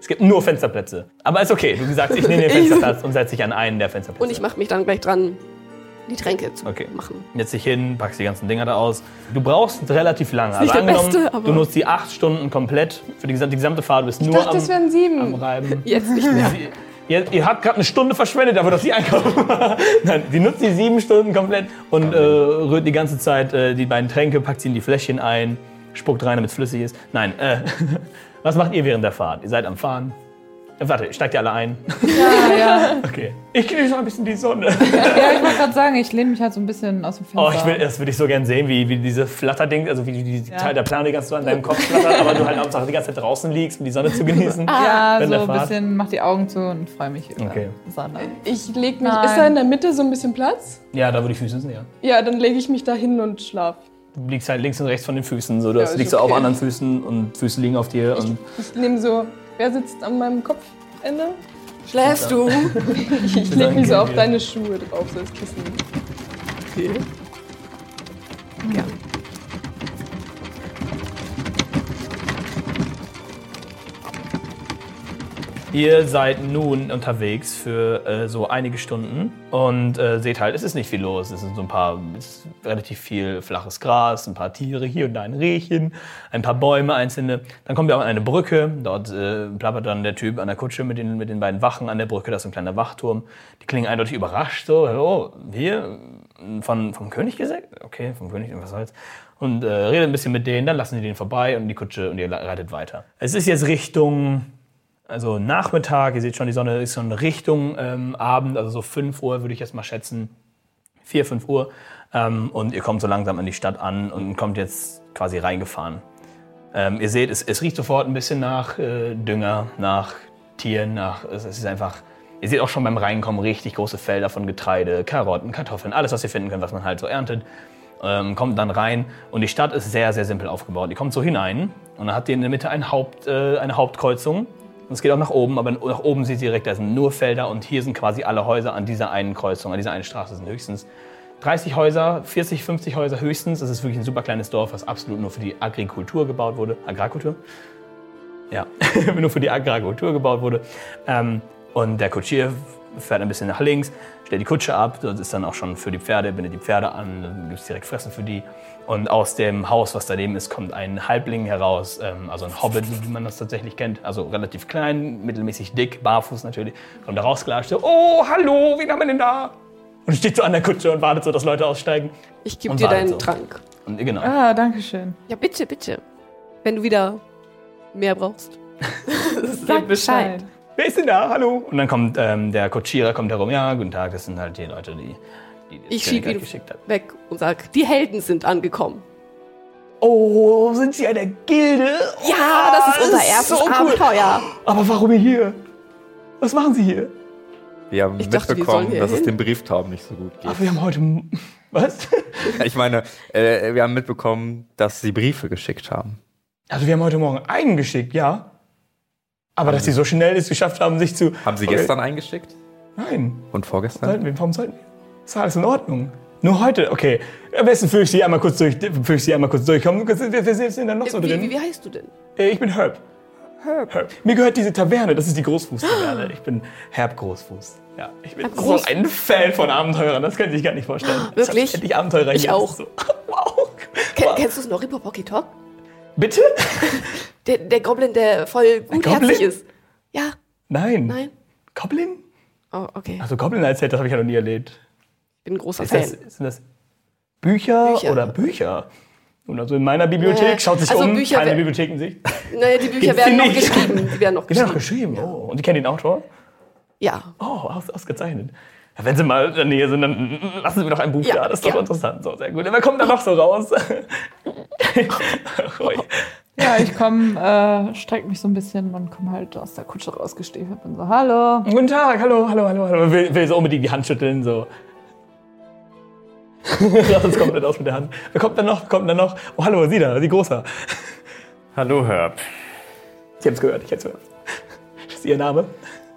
es gibt nur Fensterplätze. Aber ist okay. Du sagst, ich nehme den [LAUGHS] Fensterplatz und setze dich an einen der Fensterplätze. Und ich mache mich dann gleich dran, die Tränke zu Okay. machen. Setzt dich hin, packst die ganzen Dinger da aus. Du brauchst relativ lange. Also nicht der angenommen, Beste, aber- du nutzt die acht Stunden komplett für die gesamte, die gesamte Fahrt. Du bist Ich nur dachte, am, es wären am sieben. Reiben. [LAUGHS] Jetzt nicht mehr. Ihr, ihr habt gerade eine Stunde verschwendet, aber dass sie einkaufen. [LAUGHS] Nein, sie nutzt die sieben Stunden komplett und äh, rührt die ganze Zeit äh, die beiden Tränke, packt sie in die Fläschchen ein, spuckt rein, damit es flüssig ist. Nein, äh, [LAUGHS] was macht ihr während der Fahrt? Ihr seid am Fahren. Warte, steigt ihr alle ein? Ja, ja. [LAUGHS] Okay. Ich genieße mal ein bisschen die Sonne. ja, ich wollte gerade sagen, ich lehne mich halt so ein bisschen aus dem Fenster. Oh, ich will, das würde ich so gern sehen, wie, wie diese Flatterding, also wie die, die Ja. Teil der Plane die ganze Zeit an deinem Kopf flattert, aber du halt Hauptsache die ganze Zeit draußen liegst, um die Sonne zu genießen. ja, während der so ein bisschen, mach die Augen zu und freue mich über Okay. Sonne. Ich leg mich. Nein. Ist da in der Mitte so ein bisschen Platz? Ja, da wo die Füße sind, ja. Ja, dann lege ich mich da hin und schlaf. Du liegst halt links und rechts von den Füßen, so, du Ja, liegst so auf okay. anderen Füßen und Füße liegen auf dir und Ich nehme so. Wer sitzt an meinem Kopfende? Schläfst du? Ich lege mich so auf deine Schuhe drauf, so als Kissen. Ihr seid nun unterwegs für äh, so einige Stunden und äh, seht halt, es ist nicht viel los. Es sind so ein paar, ist relativ viel flaches Gras, ein paar Tiere, hier und da ein Rehchen, ein paar Bäume, einzelne. Dann kommt ihr auf eine Brücke. Dort äh, plappert dann der Typ an der Kutsche mit den, mit den beiden Wachen an der Brücke. Das ist ein kleiner Wachturm. Die klingen eindeutig überrascht. So, oh, wir von, vom König gesagt? Okay, vom König, was soll's. Und äh, redet ein bisschen mit denen, dann lassen sie den vorbei und die Kutsche und ihr reitet weiter. Es ist jetzt Richtung also Nachmittag, ihr seht schon, die Sonne ist schon Richtung ähm, Abend, also so 5 Uhr würde ich jetzt mal schätzen. 4, 5 Uhr. Ähm, und ihr kommt so langsam an die Stadt an und kommt jetzt quasi reingefahren. Ähm, ihr seht, es, es riecht sofort ein bisschen nach äh, Dünger, nach Tieren, nach. Es, es ist einfach. Ihr seht auch schon beim Reinkommen richtig große Felder von Getreide, Karotten, Kartoffeln, alles, was ihr finden könnt, was man halt so erntet. Ähm, kommt dann rein und die Stadt ist sehr, sehr simpel aufgebaut. Ihr kommt so hinein und dann habt ihr in der Mitte ein Haupt, äh, eine Hauptkreuzung. Und es geht auch nach oben, aber nach oben ihr direkt, da sind nur Felder und hier sind quasi alle Häuser an dieser einen Kreuzung, an dieser einen Straße sind höchstens 30 Häuser, 40, 50 Häuser höchstens. Das ist wirklich ein super kleines Dorf, was absolut nur für die Agrikultur gebaut wurde. Agrarkultur? Ja, [LAUGHS] nur für die Agrarkultur gebaut wurde. Ähm, und der Kutschier fährt ein bisschen nach links, stellt die Kutsche ab. Das ist dann auch schon für die Pferde, bindet die Pferde an, dann gibt es direkt Fressen für die. Und aus dem Haus, was daneben ist, kommt ein Halbling heraus, ähm, also ein Hobbit, wie man das tatsächlich kennt. Also relativ klein, mittelmäßig dick, barfuß natürlich. Kommt da rausgelatscht, so, oh, hallo, wen haben wir denn da? Und steht so an der Kutsche und wartet so, dass Leute aussteigen. Ich gebe dir deinen so. Trank. Und genau. Ah, danke schön. Ja, bitte, bitte. Wenn du wieder mehr brauchst. [LAUGHS] Sag Bescheid. Wer ist denn da? Hallo? Und dann kommt ähm, der Kutschierer kommt herum. Ja, guten Tag, das sind halt die Leute, die, die das Ich Königreich schieb ihn geschickt hat. weg und sag, die Helden sind angekommen. Oh, sind Sie einer Gilde? Ja, das ist unser erstes so cool. Abenteuer. Aber warum hier? Was machen Sie hier? Wir haben Ich dachte, wir mitbekommen, hier dass es hin. dem Brieftaben nicht so gut geht. Ach, wir haben heute. Was? [LAUGHS] Ich meine, äh, wir haben mitbekommen, dass sie Briefe geschickt haben. Also, wir haben heute Morgen einen geschickt, ja. Aber dass Sie so schnell es geschafft haben, sich zu. Haben sie Okay. gestern eingeschickt? Nein. Und vorgestern? Sollten wir, warum sollten wir? Ist alles in Ordnung. Nur heute, okay. Am besten führe ich Sie einmal kurz durch. Führe ich Sie einmal kurz durchkommen. Wer, wer, wer ist denn da noch so wie, drin? wie, wie heißt du denn? Äh, Ich bin Herb. Herb. Herb. Mir gehört diese Taverne, das ist die Großfuß-Taverne. Ich bin Herb Großfuß. Ja, ich bin Herb so Groß- ein Fan von Abenteurern, das könnt ihr sich gar nicht vorstellen. Wirklich? Endlich Abenteurer Ich hier. auch. Das So. [LAUGHS] Wow. Ken, wow. Kennst du Snorri Pocky Talk? Bitte? Der, der Goblin, der voll gutherzig ist. Ja, Nein. nein. Goblin? Oh, okay. Also Goblin erzählt, das habe ich ja noch nie erlebt. Ich bin ein großer Ist Fan. das, sind das Bücher, Bücher. oder Bücher? Und also in meiner Bibliothek, Naja, schaut sich also um, Bücher keine wär- Bibliothekensicht. Naja, die Bücher werden noch geschrieben. Die werden noch Die werden geschrieben. noch geschrieben. Oh, und die kennen den Autor? Ja. Oh, aus, ausgezeichnet. Ja, Wenn Sie mal in der Nähe sind, dann lassen Sie mir doch ein Buch Ja, da. Das ist doch ja. interessant. So, sehr gut. Wer kommt da noch so raus? [LAUGHS] Ja, ich komme, äh, streck mich so ein bisschen und komme halt aus der Kutsche rausgestiefelt. Bin so, hallo. Guten Tag, hallo, hallo, hallo, hallo. Will, will so unbedingt die Hand schütteln, so. [LAUGHS] Lass uns komplett aus mit der Hand. Wer kommt da noch? Wer kommt da noch? Oh, hallo, Sie da, Sie Großer. Hallo Herb. Ich hab's gehört, ich hab's gehört. ist Ihr Name?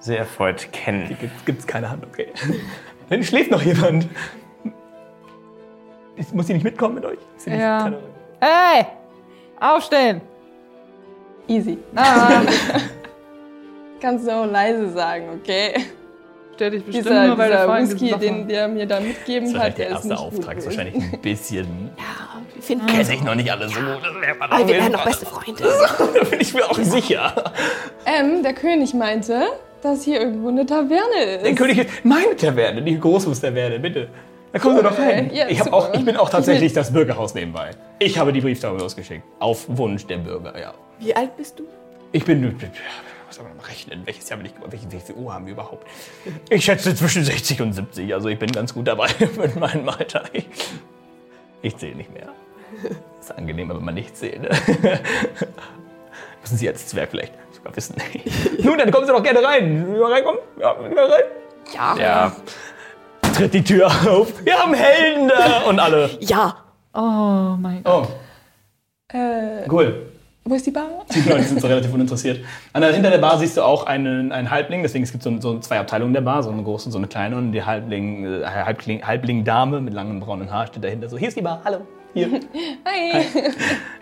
Sehr erfreut kennen. Gibt, gibt's keine Hand, okay. Dann schläft noch jemand. Ist- Muss sie nicht mitkommen mit euch? Ist sie nicht- Ja. keine- Hey! Aufstehen! Easy. Ah, [LAUGHS] Kannst du auch leise sagen, okay? stell dich bestimmt Dieser, nur, weil der dieser Freund Whisky, den der mir da mitgeben Das ist hat, wahrscheinlich der der ist erste nicht Auftrag. gut. ist wahrscheinlich ein [LAUGHS] bisschen. Ja, wir finden Kennt sich noch nicht alle so gut. Aber wir werden noch beste Freunde. [LAUGHS] Da bin ich mir auch sicher. Ähm, der König meinte, dass hier irgendwo eine Taverne ist. Der König ist meine Taverne, die Großhus-Taverne, bitte. Da kommen Sie doch rein. Ja, ich, auch, ich bin auch tatsächlich [LAUGHS] das Bürgerhaus nebenbei. Ich habe die Brieftaube losgeschickt. Auf Wunsch der Bürger, ja. Wie alt bist du? Ich bin, muss aber noch rechnen, welches Jahr bin ich geboren, welche, viel Uhr haben wir überhaupt? Ich schätze zwischen 60 und 70, also ich bin ganz gut dabei [LAUGHS] mit meinem Alter. Ich, ich zähle nicht mehr. Ist angenehmer, wenn man nicht zählt. Müssen Sie als Zwerg vielleicht sogar wissen. [LAUGHS] Nun, dann kommen Sie doch gerne rein. Will mal reinkommen? Ja, will mal rein? Ja. Ja. Tritt die Tür auf. Wir haben Helden da. Und alle. Ja. Oh mein Gott. Oh, Äh, cool. wo ist die Bar? Die Leute sind so relativ uninteressiert. An der, hinter der Bar siehst du auch einen, einen Halbling, deswegen es gibt so, so zwei Abteilungen der Bar, so eine große und so eine kleine. Und die Halbling, äh, Halbling, Halbling-Dame mit langem braunen Haar steht dahinter so, hier ist die Bar, hallo. Hier. [LAUGHS] Hi.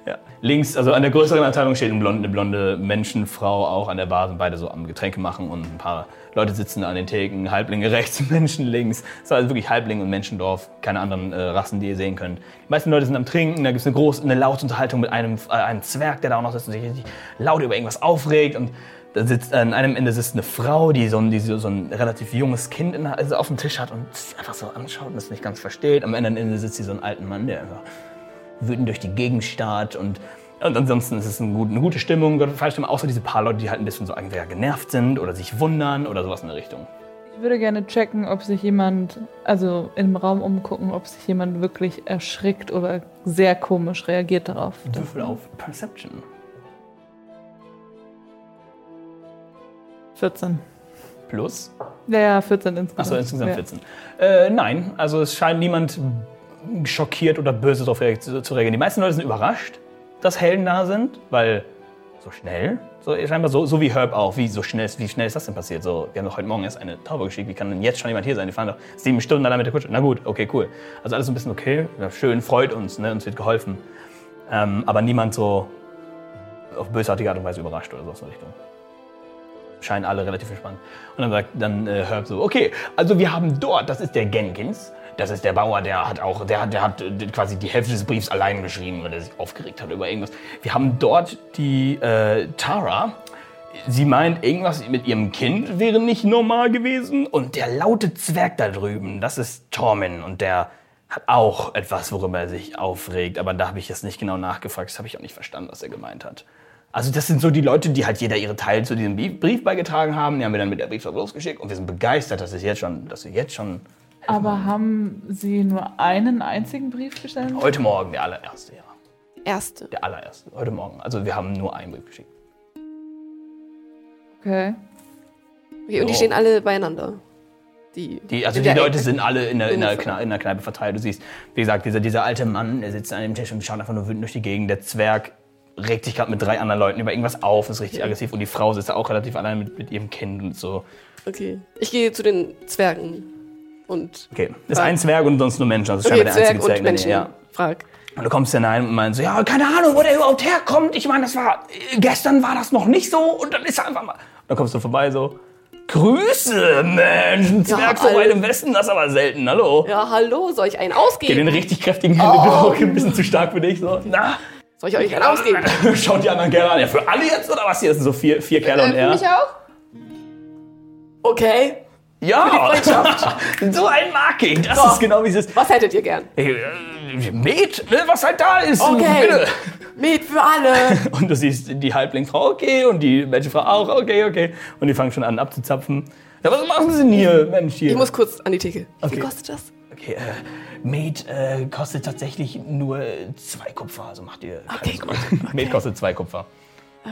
Ja. Links, also an der größeren Abteilung steht eine blonde, eine blonde Menschenfrau auch an der Bar, sind beide so am Getränke machen und ein paar Leute sitzen an den Theken, Halblinge [LAUGHS] rechts, Menschen links. Es war also wirklich Halbling und Menschendorf, keine anderen äh, Rassen, die ihr sehen könnt. Die meisten Leute sind am Trinken, da gibt es eine große, eine laute Unterhaltung mit einem, äh, einem Zwerg, der da auch noch sitzt und sich richtig laut über irgendwas aufregt und da sitzt, an einem Ende sitzt eine Frau, die so ein, die so so ein relativ junges Kind in, also auf dem Tisch hat und es einfach so anschaut und es nicht ganz versteht. Am anderen Ende sitzt sie so einen alten Mann, der einfach wütend durch die Gegend starrt und, und ansonsten ist es eine gute, eine gute Stimmung, Fallstimmung, außer diese paar Leute, die halt ein bisschen so entweder genervt sind oder sich wundern oder sowas in der Richtung. Ich würde gerne checken, ob sich jemand, also im Raum umgucken, ob sich jemand wirklich erschrickt oder sehr komisch reagiert darauf. Würfel auf Perception. 14. Plus. Ja, ja, 14 insgesamt. Achso, insgesamt ja. 14. Äh, nein, also es scheint niemand schockiert oder böse darauf zu zu reagieren. Die meisten Leute sind überrascht, dass Helden da sind, weil so schnell, so scheinbar so, so wie Herb auch, wie so schnell, wie schnell ist das denn passiert? So, wir haben doch heute Morgen erst eine Taube geschickt, wie kann denn jetzt schon jemand hier sein? Die fahren doch sieben Stunden allein mit der Kutsche. Na gut, okay, cool. Also alles so ein bisschen okay, ja, schön, freut uns, ne, uns wird geholfen. Ähm, aber niemand so auf bösartige Art und Weise überrascht oder so aus der Richtung scheinen alle relativ entspannt. Und dann sagt dann äh, Herb so, okay, also wir haben dort, das ist der Genkins, das ist der Bauer, der hat auch, der, hat- der äh, quasi die Hälfte des Briefs allein geschrieben, weil er sich aufgeregt hat über irgendwas. Wir haben dort die äh, Tara. Sie meint, irgendwas mit ihrem Kind wäre nicht normal gewesen. Und der laute Zwerg da drüben, das ist Tormin. Und der hat auch etwas, worüber er sich aufregt. Aber da habe ich jetzt nicht genau nachgefragt. Das habe ich auch nicht verstanden, was er gemeint hat. Also das sind so die Leute, die halt jeder ihre Teil zu diesem Brief beigetragen haben. Die haben wir dann mit der Brieftaube losgeschickt und wir sind begeistert, dass es jetzt schon, dass wir jetzt schon Aber haben Sie nur einen einzigen Brief gestellt? heute Morgen der allererste, ja, Erste. der allererste, heute Morgen. Also wir haben nur einen Brief geschickt. Okay. Okay, und die stehen alle beieinander. Die, Die, also die Leute Ecke. sind alle in der, in, der. Kneipe, in der Kneipe verteilt. Du siehst, wie gesagt, dieser, dieser alte Mann, der sitzt an dem Tisch und schaut einfach nur wütend durch die Gegend. Der Zwerg regt sich gerade mit drei anderen Leuten über irgendwas auf, ist richtig aggressiv. Und die Frau sitzt da auch relativ allein mit, mit ihrem Kind und so. Okay. Ich gehe zu den Zwergen und. Okay, ist ein Zwerg und sonst nur Menschen. Also Okay, scheinbar der Zwerg einzige Zwerg und Menschen. Ja. Frag. Und du kommst hinein und meinst so, ja, keine Ahnung, wo der überhaupt herkommt. Ich meine, das war, gestern war das noch nicht so und dann ist er einfach mal. Und dann kommst du vorbei so, Grüße, Mensch, ein Zwerg so all- weit im Westen, das ist aber selten, hallo. Ja, hallo, soll ich einen Geh ausgeben? den richtig kräftigen Händedruck, ein bisschen zu stark für dich, so, na, Soll ich euch einen ausgeben? [LAUGHS] schaut die anderen Kerle an, ja, für alle jetzt oder was hier? Sind so vier, vier Kerle und Äh, für er. mich auch? Okay. Ja, Freundschaft. [LAUGHS] so ein ich, das So. ist genau wie es ist. Was hättet ihr gern? Äh, Met, ne, was halt da ist, Okay. bitte. Met für alle. [LAUGHS] Und du siehst die Halblingfrau, okay, und die Menschenfrau auch, okay, okay. Und die fangen schon an abzuzapfen. Ja, was machen sie denn hier, Mensch, hier? Ich muss kurz an die Theke. Wie Okay. viel kostet das? okay, äh, Met äh, kostet tatsächlich nur zwei Kupfer, also macht ihr Okay, gut. Met kostet zwei Kupfer.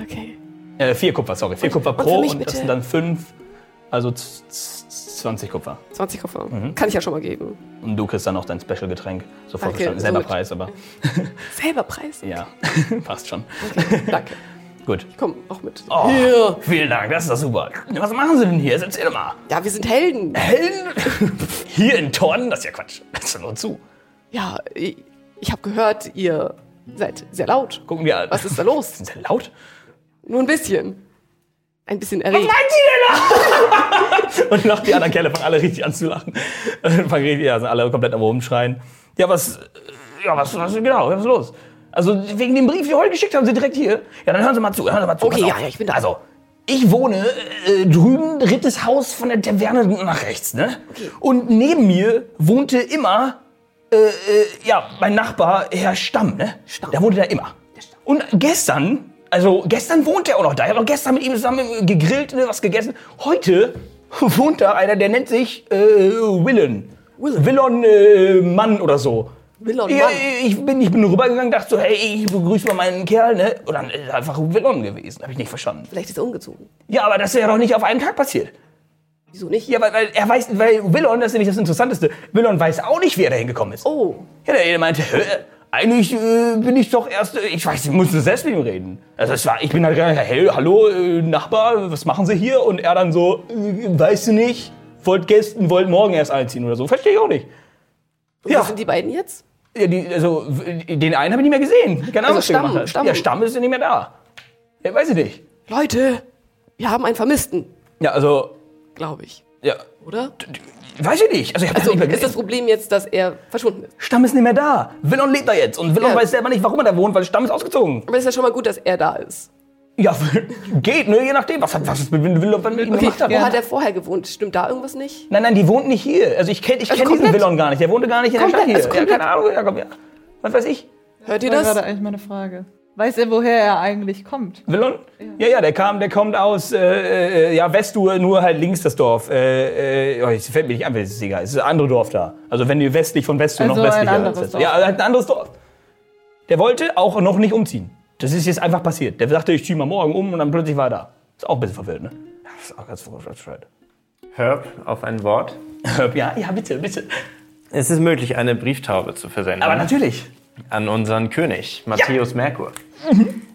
Okay. Äh, vier Kupfer, sorry, vier Kupfer und für pro mich und das bitte? sind dann fünf, also z- z- 20 Kupfer. 20 Koffer. Mhm. Kann ich ja schon mal geben. Und du kriegst dann noch dein Special-Getränk, sofort verstanden. Selber so. Preis, aber Selber Preis? [LAUGHS] ja, [LAUGHS] passt schon. Okay, danke. Gut. Komm, auch mit. Oh, Hier. vielen Dank, das ist doch super. Was machen sie denn hier? Erzähl doch mal. Ja, wir sind Helden. Helden? [LAUGHS] Hier in Torn? Das ist ja Quatsch. Das ist nur zu. Ja, ich, ich habe gehört, ihr seid sehr laut. Gucken wir an. Was ist da los? [LAUGHS] Sind sie laut? Nur ein bisschen. Ein bisschen erregt. [LAUGHS] Und noch die anderen Kerle fangen alle richtig an zu lachen. Fangen richtig, ja, sind alle komplett am Rumschreien. Ja, was, ja, was, was, genau, was ist los? Also, wegen dem Brief, den wir heute geschickt haben, Sie direkt hier. Ja, dann hören Sie mal zu, hören Sie mal zu. Okay, ja, ja, ich bin da. Also, ich wohne äh, drüben, drittes Haus von der Taverne nach rechts, ne? Und neben mir wohnte immer, äh, äh, ja, mein Nachbar, Herr Stamm, ne? Stamm. Der wohnte da immer. Und gestern Also gestern wohnt er auch noch da. Ich habe auch gestern mit ihm zusammen gegrillt, ne, was gegessen. Heute [LAUGHS] wohnt da einer, der nennt sich äh, Willen. Willon äh, Mann oder so. Willon Ja, ich bin, ich bin rübergegangen, dachte so, hey, ich begrüße mal meinen Kerl, ne? Und dann ist er einfach Willon gewesen. Habe ich nicht verstanden. Vielleicht ist er umgezogen. Ja, aber das ist ja doch nicht auf einem Tag passiert. Wieso nicht? Ja, weil, weil er weiß, weil Willon, das ist nämlich das Interessanteste, Willon weiß auch nicht, wie er da hingekommen ist. Oh. Ja, der meinte, "Hä, eigentlich äh, bin ich doch erst, äh, ich weiß, ich musste selbst mit ihm reden. Also es war, ich bin halt gegangen, hey, hallo, äh, Nachbar, was machen Sie hier? Und er dann so, äh, weißt du nicht, wollt gestern, wollt morgen erst einziehen oder so. Verstehe ich auch nicht. Und Ja. Wo sind die beiden jetzt? Ja, die, also, den einen habe ich nicht mehr gesehen. Keine Ahnung, Also was der Stamm, gemacht hat. Stamm. Ja, Stamm ist ja nicht mehr da. Ja, weiß ich nicht. Leute, wir haben einen Vermissten, Ja, also, glaube ich. ja, Oder? weiß ich nicht. Also, ich Also nicht ist das. Problem jetzt, dass er verschwunden ist. Stamm ist nicht mehr da. Willon lebt da jetzt. Und Willon Ja. weiß selber nicht, warum er da wohnt, weil Stamm ist ausgezogen. Aber es ist ja schon mal gut, dass er da ist. Ja, [LAUGHS] geht, ne? Je nachdem. Was hat was ist mit Willon mit ihm gemacht hat. Wo hat er vorher gewohnt? Stimmt da irgendwas nicht? Nein, nein, die wohnt nicht hier. Also ich kenne ich Also kenn diesen komplett? Willon gar nicht. Der wohnte gar nicht in der Stadt Komplett, hier. also ja, komplett. keine Ahnung. Ja, komm, ja. Was weiß ich. Hört ihr Das war das? gerade eigentlich meine Frage. Weiß er, woher er eigentlich kommt? Willon? Ja, ja, der kam, der kommt aus, äh, äh, ja, Westur, nur halt links das Dorf. Äh, äh, oh, es fällt mir nicht an, es ist egal. Es ist ein anderes Dorf da. Also wenn du westlich von Westur Also noch ein westlicher. anderes als- Dorf. Ja, ein anderes Dorf. Der wollte auch noch nicht umziehen. Das ist jetzt einfach passiert. Der sagte, ich ziehe mal morgen um und dann plötzlich war er da. Ist auch ein bisschen verwirrt, ne? Ja, das ist auch ganz verwirrt. Herb auf ein Wort. Ja, ja, bitte, bitte. Es ist möglich, eine Brieftaube zu versenden. Aber natürlich. an unseren König, Matthäus Merkur.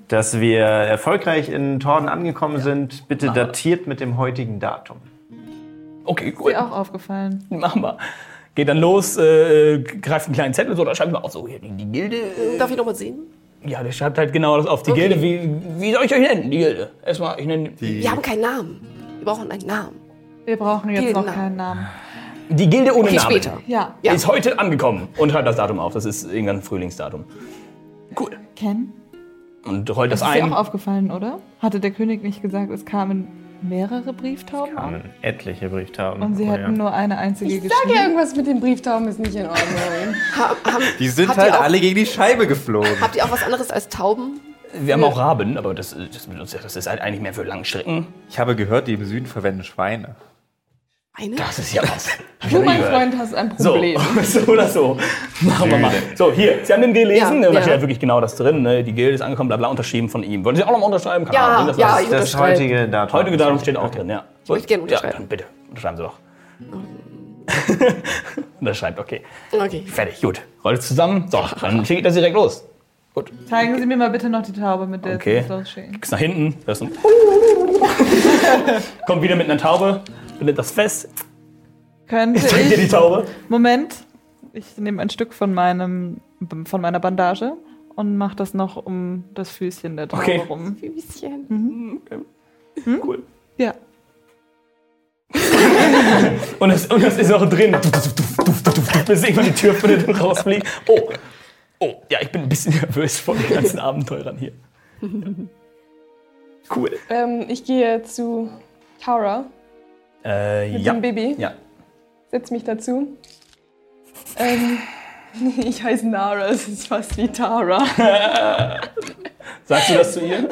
Dass wir erfolgreich in Torden angekommen sind, bitte datiert mit dem heutigen Datum. Okay, cool. Mir auch aufgefallen. Machen wir. Geht dann los, äh, greift einen kleinen Zettel so, da schreibt man auch so, hier, die, die Gilde. Äh, Darf ich noch mal sehen? Ja, der schreibt halt genau das auf die Okay. Gilde. Wie, wie soll ich euch nennen, die Gilde? Erstmal, ich nenne die, Wir haben keinen Namen. Wir brauchen einen Namen. Wir brauchen jetzt noch Gildennamen. keinen Namen. die Gilde ohne Okay, Namen. später. Ja. Ja. Ist heute angekommen und schreibt das Datum auf. Das ist irgendein Frühlingsdatum. Cool. Ken? Und rollt das, Das ist dir ein. auch aufgefallen, oder? Hatte der König nicht gesagt, es kamen mehrere Brieftauben? Kamen etliche Brieftauben. Und sie Oh, hätten ja. nur eine einzige Sag geschrieben. ja, irgendwas mit den Brieftauben ist nicht in Ordnung. [LAUGHS] Ha, haben, Die sind habt halt ihr auch, alle gegen die Scheibe geflogen. Habt ihr auch was anderes als Tauben? Wir haben auch Raben, aber das, das, das ist halt eigentlich mehr für Langstrecken. Ich habe gehört, die im Süden verwenden Schweine. Eine? Das ist ja was. Ich [LAUGHS] Du, mein gehört. Freund, hast ein So, Problem. [LAUGHS] so oder so. Machen wir mal. So, hier, Sie haben den gelesen, Ja, ne, und da ja. steht halt wirklich genau das drin. Ne? Die Gilde ist angekommen, bla bla, unterschrieben von ihm. Wollen Sie auch nochmal unterschreiben? Keine Ja, Ahnung, das ja, ich Das unterschreibe. heutige Datum. Heutige Datum steht auch drin, ja. So, möchte gerne Ja, unterschreiben. dann bitte, unterschreiben Sie doch. [LAUGHS] Unterschreibt, okay. Okay. Fertig, gut. Rollt es zusammen. So, dann schicke ich das direkt los. Gut. Zeigen Sie mir mal bitte noch die Taube, mit der Okay. Sie es losschicken. Gehst nach hinten. hörst Kommt wieder mit einer Taube. Bindet das fest. Könnte Ich zeig dir die. Taube. Moment. Ich nehme ein Stück von, meinem, von meiner Bandage und mache das noch um das Füßchen der Taube Okay. rum. Füßchen. Cool. Ja. [LAUGHS] Und es, und es ist noch drin. Bis irgendwann die Tür findet und rausfliegt. Oh. Oh, ja, ich bin ein bisschen [LAUGHS] nervös vor den ganzen Abenteurern hier. Cool. Ähm, ich gehe zu Tara Äh, mit ja. dem Baby, Ja. setz mich dazu. Ähm, [LAUGHS] ich heiße Nara, es ist fast wie Tara. [LAUGHS] Sagst du das zu ihr?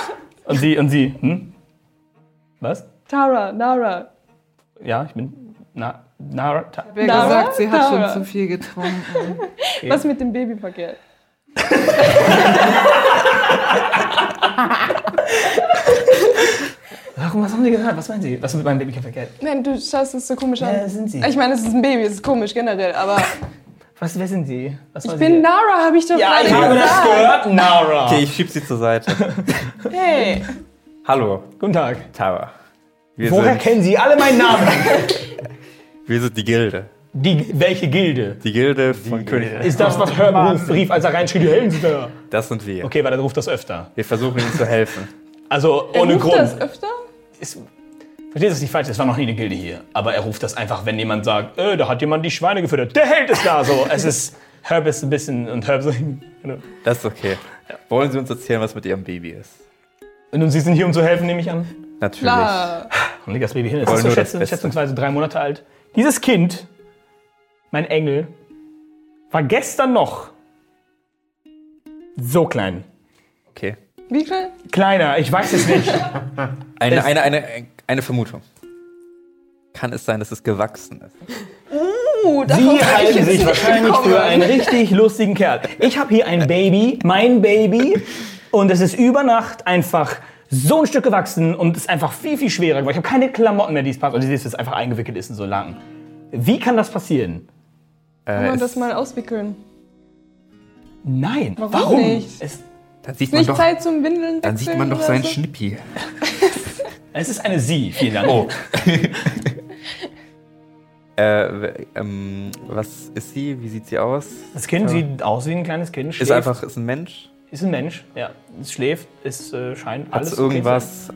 [LAUGHS] Und sie, und sie, hm? Was? Tara, Nara. Ja, ich bin. Na, Nara. Ta Wer Nara? gesagt, sie hat Nara. schon zu viel getrunken. Was mit dem Baby verkehrt? Warum, was haben Sie gesagt? Was meinen Sie? Was mit meinem Baby verkehrt? Nein, du schaust es so komisch an. Wer sind Sie? Ich meine, es ist ein Baby, es ist komisch generell, aber [LAUGHS] Was, wer sind Sie? Was ich wollen bin Sie? Nara, habe ich doch Ja, gerade ich habe das gesagt. gehört, Nara. Okay, ich schieb sie zur Seite. [LAUGHS] Hey, Hallo, Guten Tag. Tara. Wir Woher sind, kennen Sie alle meinen Namen? [LAUGHS] wir sind die Gilde. Die, welche Gilde? Die Gilde von König. Ist das, was Herb ruf, rief, als er reinschrie, die Helden sind da? Das sind wir. Okay, weil er ruft das öfter. Wir versuchen ihnen zu helfen. Also er ohne ruft Grund. das öfter? Ist, verstehst du das nicht falsch? Es war noch nie eine Gilde hier. Aber er ruft das einfach, wenn jemand sagt, äh, da hat jemand die Schweine gefüttert. Der Held ist da. So, es ist, Herb ist ein bisschen, und Herb so, [LAUGHS] genau. Das ist okay. Wollen Sie uns erzählen, was mit Ihrem Baby ist? Und Sie sind hier, um zu helfen, nehme ich an. Natürlich. Klar. Und leg das Baby hin. Es ist so Beste. schätzungsweise drei Monate alt. Dieses Kind, mein Engel, war gestern noch so klein. Okay. Wie klein? Kleiner, ich weiß es nicht. [LAUGHS] Eine, eine, eine, eine Vermutung. Kann es sein, dass es gewachsen ist? Uh, Sie halten sich wahrscheinlich für einen richtig lustigen Kerl. Ich habe hier ein Baby, mein Baby, und es ist über Nacht einfach so ein Stück gewachsen und ist einfach viel, viel schwerer geworden. Ich habe keine Klamotten mehr, die es passt. Und du siehst, dass es einfach eingewickelt ist in so lang. Wie kann das passieren? Kann Äh, man es- das mal auswickeln? Nein. Warum nicht? Es, dann sieht man Nicht doch, Zeit zum Windeln dann sieht man doch seinen so? Schnippi. [LAUGHS] es ist eine Sie, vielen Dank. Oh. [LAUGHS] Äh, ähm, was ist sie? Wie sieht sie aus? Das Kind sieht aus wie ein kleines Kind. Ist schläft, einfach ist ein Mensch? Ist ein Mensch, ja. Es schläft, es äh, scheint Hat alles es okay zu irgendwas,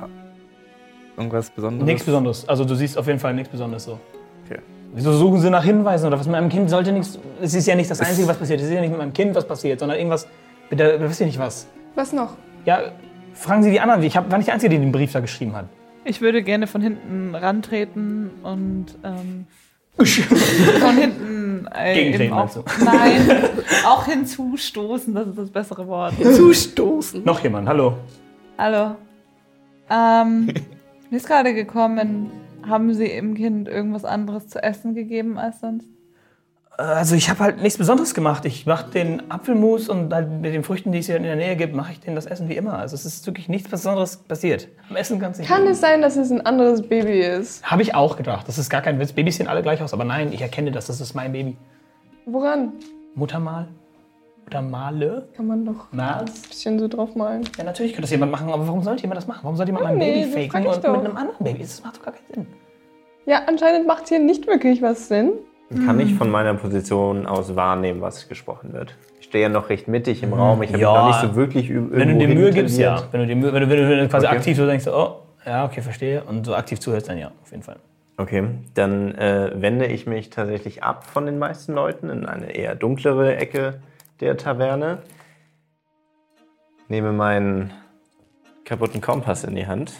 irgendwas sein. Besonderes? Nichts Besonderes. Also du siehst auf jeden Fall nichts Besonderes so. Okay. Wieso suchen Sie nach Hinweisen oder was mit meinem Kind sollte nichts. Es ist ja nicht das Einzige, was passiert. Es ist ja nicht mit meinem Kind was passiert, sondern irgendwas. Bitte, wisst ihr nicht was? Was noch? Ja, fragen Sie die anderen. Ich hab, war nicht der Einzige, der den Brief da geschrieben hat. Ich würde gerne von hinten rantreten und ähm, [LAUGHS] von hinten äh, Gegentreten, auch, meinst Nein, auch hinzustoßen, das ist das bessere Wort. Zustoßen. Noch jemand, hallo. Hallo. Ähm, mir ist gerade gekommen, haben Sie im Kind irgendwas anderes zu essen gegeben als sonst? Also ich habe halt nichts Besonderes gemacht. Ich mache den Apfelmus und halt mit den Früchten, die es hier in der Nähe gibt, mache ich denen das Essen wie immer. Also es ist wirklich nichts Besonderes passiert. Am Essen ganz nicht. Kann es sein, dass es ein anderes Baby ist? Habe ich auch gedacht. Das ist gar kein Witz. Babys sehen alle gleich aus. Aber nein, ich erkenne das. Das ist mein Baby. Woran? Muttermal? Muttermale? Kann man doch ein Mal? bisschen so drauf malen. Ja, natürlich könnte das jemand machen. Aber warum sollte jemand das machen? Warum sollte jemand mein nee, Baby faken und doch. mit einem anderen Baby? Das macht doch gar keinen Sinn. Ja, anscheinend macht hier nicht wirklich was Sinn. Kann ich von meiner Position aus wahrnehmen, was gesprochen wird? Ich stehe ja noch recht mittig im Raum. Ich habe Ja. noch nicht so wirklich ü- Wenn du irgendwo dir Mühe gibst, ja. Wenn du, dir Mühe, wenn du, wenn du, wenn du quasi Okay. aktiv so denkst, oh, ja, okay, verstehe. Und so aktiv zuhörst, dann ja, auf jeden Fall. Okay, dann äh, wende ich mich tatsächlich ab von den meisten Leuten in eine eher dunklere Ecke der Taverne. Nehme meinen kaputten Kompass in die Hand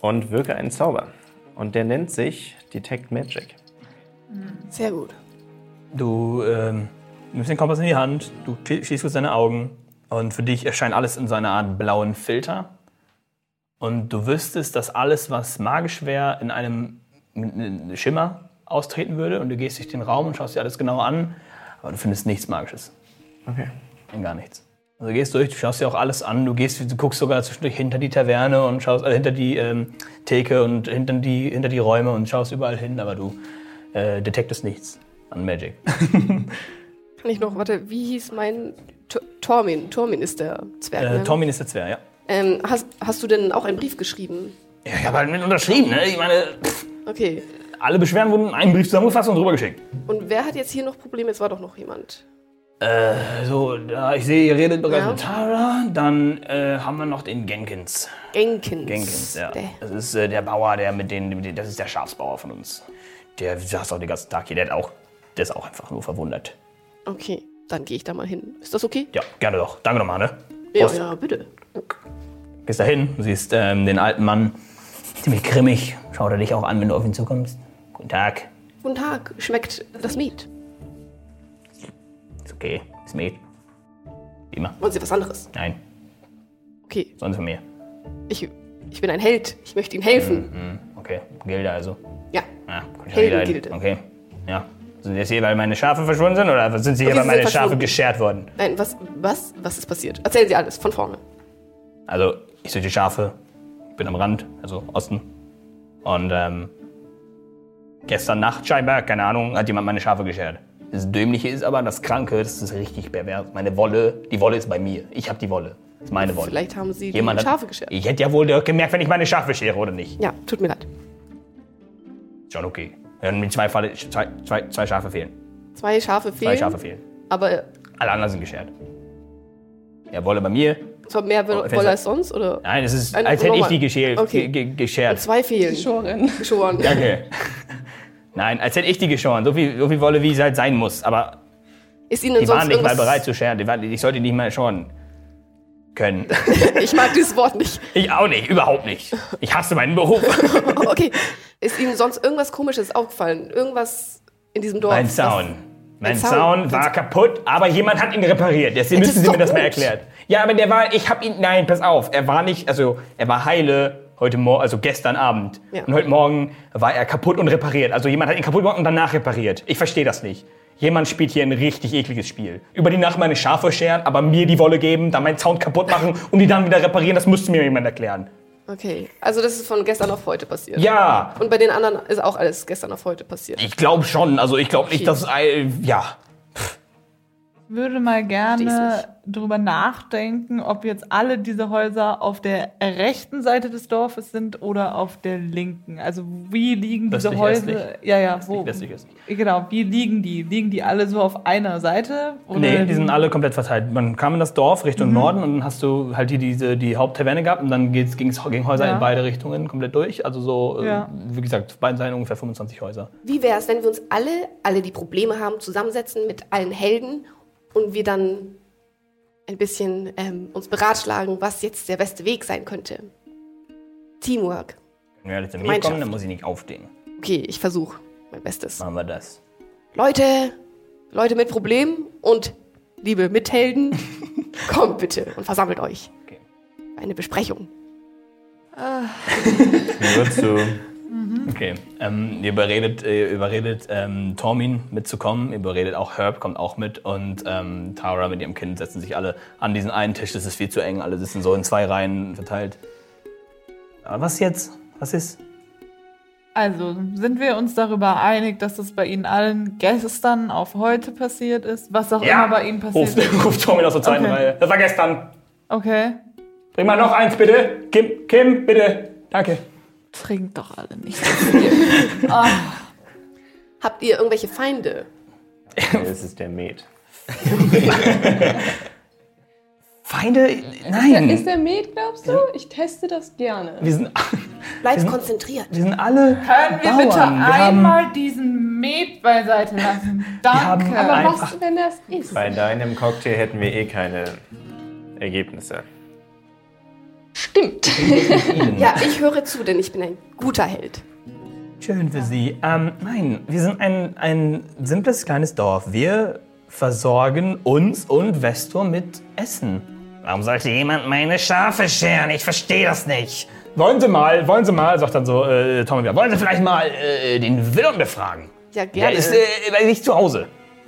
und wirke einen Zauber. Und der nennt sich Detect Magic. Sehr gut. Du ähm, nimmst den Kompass in die Hand, du schließt kurz deine Augen und für dich erscheint alles in so einer Art blauen Filter. Und du wüsstest, dass alles, was magisch wäre, in einem Schimmer austreten würde. Und du gehst durch den Raum und schaust dir alles genau an, aber du findest nichts Magisches. Okay. In gar nichts. Also du gehst durch, du schaust dir auch alles an, du gehst, du guckst sogar zwischendurch hinter die Taverne und schaust, äh, hinter die ähm, Theke und hinter die, hinter die Räume und schaust überall hin, aber du äh, detektest nichts an Magic. [LAUGHS] Kann ich noch, warte, wie hieß mein Tor- Tormin? Tormin ist der Zwerg. Äh, ne? Tormin ist der Zwerg, ja. Ähm, hast, hast du denn auch einen Brief geschrieben? Ja, ich habe halt mit unterschrieben, ne? Ich meine, pff, Okay. alle Beschwerden wurden in einen Brief zusammengefasst und rübergeschickt. Und wer hat jetzt hier noch Probleme? Es war doch noch jemand. So, da ich sehe, ihr redet bereits Ja. mit Tara. Dann äh, haben wir noch den Genkins. Genkins. Genkins, ja. Der. Das ist äh, der Bauer, der mit den, mit den, das ist der Schafsbauer von uns. Der saß auch den ganzen Tag hier. Der, hat auch, der ist auch einfach nur verwundert. Okay, dann gehe ich da mal hin. Ist das okay? Ja, gerne doch. Danke nochmal, ne? Ja, Prost. ja, bitte. Gehst da hin, du siehst ähm, den alten Mann. Ziemlich grimmig. Schaut er dich auch an, wenn du auf ihn zukommst. Guten Tag. Guten Tag. Schmeckt das Miet? Ist okay. Ist Met. Wie immer. Wollen Sie was anderes? Nein, Okay, sonst von mir. ich, ich bin ein Held. Ich möchte ihm helfen. Hm, okay. Gilde also. Ja. Ja, hin. Heldengilde. Okay. Ja. Sind Sie jetzt hier, weil meine Schafe verschwunden sind oder sind Sie hier, Okay, weil sie meine Schafe verschwunden. geschert wurden? Nein, was, was, was ist passiert? Erzählen Sie alles von vorne. Also, ich suche die Schafe, bin am Rand, also Osten. Und ähm, gestern Nacht scheinbar, keine Ahnung, hat jemand meine Schafe geschert. Das Dämliche ist aber, das Kranke, das ist richtig pervers. Meine Wolle, die Wolle ist bei mir. Ich habe die Wolle. Das ist meine Wolle. Vielleicht haben Sie die Jemand hat- Schafe geschert. Ich hätte ja wohl gemerkt, wenn ich meine Schafe schere oder nicht. Ja, tut mir leid. Schon okay. Wenn mir zwei, Falle, zwei, zwei, zwei Schafe fehlen. Zwei Schafe Zwei fehlen. Schafe fehlen. Aber Alle anderen sind geschert. Ja, Wolle bei mir. zwar mehr Oh, Wolle als sonst, oder? Nein, es ist, als hätte ich die geschert. Okay. ge- ge- geschert. Zwei fehlen. Schoren. Geschoren. Danke. [LAUGHS] Nein, als hätte ich die geschoren. So viel, so viel Wolle, wie es halt sein muss. Aber Ist Ihnen die sonst waren nicht mal bereit zu scheren. Die waren, ich sollte nicht mal schoren können. [LAUGHS] Ich mag dieses Wort nicht. Ich auch nicht, überhaupt nicht. Ich hasse meinen Beruf. [LAUGHS] Okay. Ist Ihnen sonst irgendwas Komisches aufgefallen? Irgendwas in diesem Dorf? Mein Zaun. Mein Zaun- war kaputt, aber jemand hat ihn repariert. Deswegen Das müssen Sie mir das mal gut. erklärt. Ja, aber der war, ich hab ihn, nein, pass auf, er war nicht, also er war heile heute Morgen, also gestern Abend. Ja. Und heute Morgen war er kaputt und repariert. Also jemand hat ihn kaputt gemacht und danach repariert. Ich verstehe das nicht. Jemand spielt hier ein richtig ekliges Spiel. Über die Nacht meine Schafe scheren, aber mir die Wolle geben, dann meinen Zaun kaputt machen und die dann wieder reparieren, das müsste mir jemand erklären. Okay, also das ist von gestern auf heute passiert. Ja, Und bei den anderen ist auch alles gestern auf heute passiert. ich glaube schon. Also ich glaube nicht, dass, äh, ja. Würde mal gerne drüber nachdenken, ob jetzt alle diese Häuser auf der rechten Seite des Dorfes sind oder auf der linken. Also wie liegen diese Östlich, Häuser? östlich. Ja, ja, wo? Westlich, östlich. Genau, wie liegen die? Liegen die alle so auf einer Seite? Oder Nee, die sind alle komplett verteilt. Man kam in das Dorf Richtung Mhm. Norden und dann hast du halt hier diese, die Haupttaverne gehabt und dann ging es gegen Häuser Ja. in beide Richtungen komplett durch. Also so, äh, Ja. wie gesagt, auf beiden Seiten ungefähr 25 Häuser. Wie wäre es, wenn wir uns alle, alle die Probleme haben, zusammensetzen mit allen Helden und wir dann ein bisschen ähm, uns beratschlagen, was jetzt der beste Weg sein könnte? Teamwork. Wenn wir alle zu mir kommen, dann muss ich nicht aufstehen. Okay, ich versuche mein Bestes. Machen wir das. Leute, Leute mit Problemen und liebe Mithelden, [LAUGHS] kommt bitte und versammelt euch. Okay. Eine Besprechung. Nur zu. Okay. Ähm, ihr überredet, äh, überredet ähm, Tormin mitzukommen. Ihr überredet auch Herb, kommt auch mit. Und ähm, Tara mit ihrem Kind setzen sich alle an diesen einen Tisch. Das ist viel zu eng. Alle sitzen so in zwei Reihen verteilt. Aber was jetzt? Was ist? Also sind wir uns darüber einig, dass das bei Ihnen allen gestern auf heute passiert ist? Was auch immer bei Ihnen passiert ruft, ist? ruft Tormin aus der zweiten Okay. Reihe. Das war gestern. Okay. Bring mal noch eins, bitte. Kim, Kim, bitte. Danke. Trinkt doch alle nicht. [LAUGHS] Habt ihr irgendwelche Feinde? Das ist der Met. [LAUGHS] Feinde? Nein. ist der Met, glaubst du? Ich teste das gerne. wir, sind, Bleibt konzentriert. wir sind alle Können wir Bauern. bitte Wir haben- einmal diesen Met beiseite lassen? Danke. Aber was, wenn das ist? Bei deinem Cocktail hätten wir eh keine Ergebnisse. Stimmt. [LAUGHS] Ja, ich höre zu, denn ich bin ein guter Held. Schön für Sie. Ähm, nein, wir sind ein, ein simples kleines Dorf. Wir versorgen uns und Vestor mit Essen. Warum sollte jemand meine Schafe scheren? Ich verstehe das nicht. Wollen Sie mal, wollen Sie mal, sagt dann so äh, Tommy wieder, wollen Sie vielleicht mal äh, den Willem befragen? Ja, Der gerne. ist äh, sich zu Hause.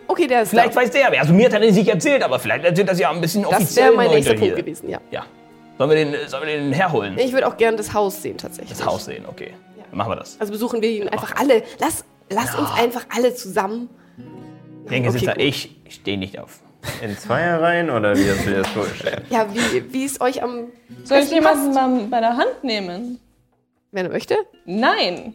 okay, der ist Vielleicht da. weiß der. Also mir hat er nicht erzählt, aber vielleicht erzählt das ja ein bisschen Das offiziell. wäre mein nächster. Punkt gewesen, ja. Ja. Sollen wir den, sollen wir den herholen? Ich würde auch gerne das Haus sehen, tatsächlich. Das Haus sehen, okay. Dann machen wir das. Also besuchen wir ihn einfach alle. Lass, lass uns einfach alle zusammen. Denke, Okay, Sitzer, ich stehe nicht auf. In Zweierreihen oder wie hast du dir das vorgestellt? Ja, wie, wie es euch am Soll ich besten jemanden passt. mal bei der Hand nehmen? Wenn er möchte. Nein.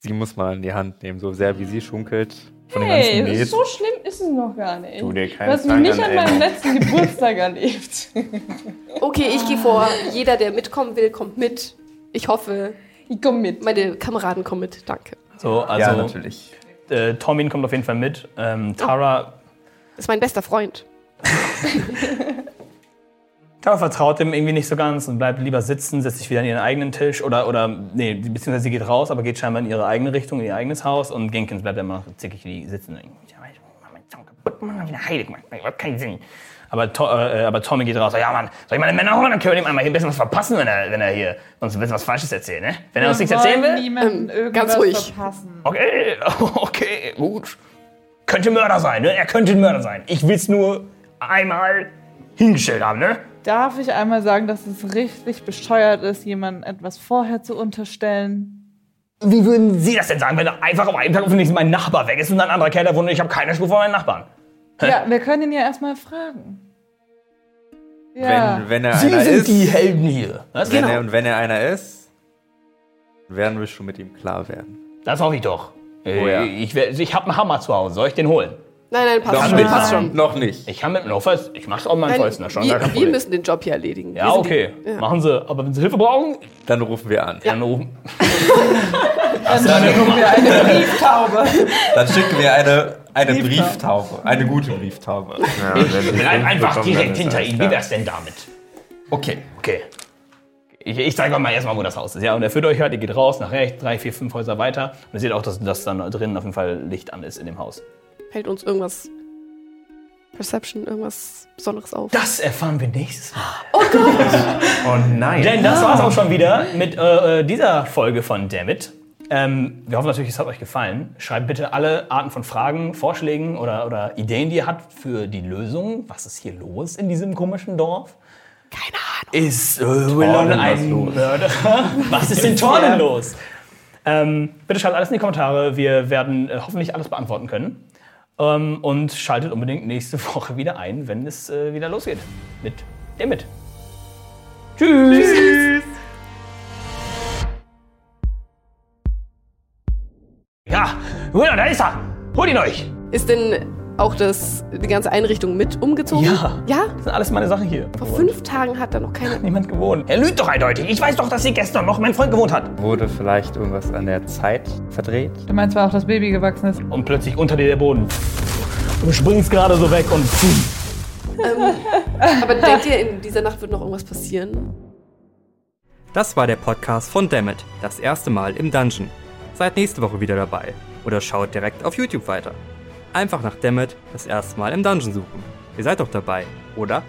Sie muss man in die Hand nehmen, so sehr wie sie schunkelt. Von Hey, Met. so schlimm ist es noch gar nicht. Tu dir du keinen hast mich nicht an, an meinem letzten Geburtstag [LAUGHS] erlebt. Okay, ich gehe vor. Jeder, der mitkommen will, kommt mit. Ich hoffe, Ich komm mit. meine Kameraden kommen mit. Danke. So, also ja, natürlich. äh, Tommin kommt auf jeden Fall mit. Ähm, Tara, Das ist mein bester Freund. [LAUGHS] Tara vertraut dem irgendwie nicht so ganz und bleibt lieber sitzen, setzt sich wieder an ihren eigenen Tisch oder, oder nee, beziehungsweise sie geht raus, aber geht scheinbar in ihre eigene Richtung, in ihr eigenes Haus und Genkins bleibt immer noch zickig wie sitzen. Ja, ich mach meinen Zaun kaputt, Mann, wieder heilig, Mann, das hat keinen Sinn. Aber, to, äh, aber Tommy geht raus, ja Mann, soll ich meine Männer holen, dann können wir dem einmal hier ein bisschen was verpassen, wenn er, wenn er hier uns ein bisschen was Falsches erzählt, ne? Wenn er uns nichts erzählen will? Ähm, irgendwas ganz ruhig. verpassen. Okay, [LAUGHS] okay, gut. Könnte Mörder sein, ne? Er könnte ein Mörder sein. Ich will's nur einmal hingestellt haben, ne? Darf ich einmal sagen, dass es richtig bescheuert ist, jemandem etwas vorher zu unterstellen? Wie würden Sie das denn sagen, wenn er einfach am einen Tag auf den nächsten mein Nachbar weg ist und ein anderer Kerl da wohnt und ich habe keine Spur von meinen Nachbarn? Ja, wir können ihn ja erstmal fragen. Ja. Wenn, wenn er Sie einer sind ist, die Helden hier. Was? wenn Genau. er, und wenn er einer ist, werden wir schon mit ihm klar werden. Das hoffe ich doch. Oh ja. Äh, Ich, wär- ich habe einen Hammer zu Hause. Soll ich den holen? Nein, nein, passt Noch schon. nicht. Passt schon. Noch nicht. Ich kann mit dem Laufers, ich mach's auch mit meinem ist schon gar wir, kein wir müssen den Job hier erledigen. Ja, okay. Die, ja. Machen Sie. Aber wenn Sie Hilfe brauchen, Dann rufen wir an. dann rufen. [LAUGHS] Dann schicken wir eine Brieftaube. Dann schicken wir eine, eine Brieftaube. Eine gute Brieftaube. Ja, Bleib fünf einfach dann direkt hinter Ihnen. Wie wär's denn damit? Okay. Okay. Ich, ich zeige euch mal erstmal, wo das Haus ist. Ja, und er führt euch halt, ihr geht raus, nach rechts, drei, vier, fünf Häuser weiter. Und ihr seht auch, dass, dass dann drinnen auf jeden Fall Licht an ist in dem Haus. Fällt uns irgendwas Perception, irgendwas Besonderes auf? Das erfahren wir nächstes Mal. Oh [LAUGHS] nein. Denn das war's auch schon wieder mit äh, äh, dieser Folge von Dammit. Ähm, wir hoffen natürlich, es hat euch gefallen. Schreibt bitte alle Arten von Fragen, Vorschlägen oder, oder Ideen, die ihr habt für die Lösung. Was ist hier los in diesem komischen Dorf? Keine Ahnung. Ist äh, Willon ein Mörder? [LAUGHS] Was ist in [LAUGHS] Tornen los? Ähm, bitte schreibt alles in die Kommentare. Wir werden äh, hoffentlich alles beantworten können. Ähm, und schaltet unbedingt nächste [LAUGHS] Woche wieder ein, wenn es äh, wieder losgeht mit Dammit. Tschüss. Ja, Willon, da ist er. Holt ihn euch. Ist denn auch das, die ganze Einrichtung mit umgezogen? Ja. Ja? Das sind alles meine Sachen hier. Vor fünf Tagen hat da noch keiner. Niemand gewohnt. Er lügt doch eindeutig. Ich weiß doch, dass hier gestern noch mein Freund gewohnt hat. Wurde vielleicht irgendwas an der Zeit verdreht? Du meinst zwar auch, dass Baby gewachsen ist. Und plötzlich unter dir der Boden. Du springst gerade so weg und. Aber denkt ihr, in dieser Nacht wird noch irgendwas passieren? Das war der Podcast von Dammit, das erste Mal im Dungeon. Seid nächste Woche wieder dabei oder schaut direkt auf YouTube weiter. Einfach nach Dammit, das erste Mal im Dungeon suchen. Ihr seid doch dabei, oder?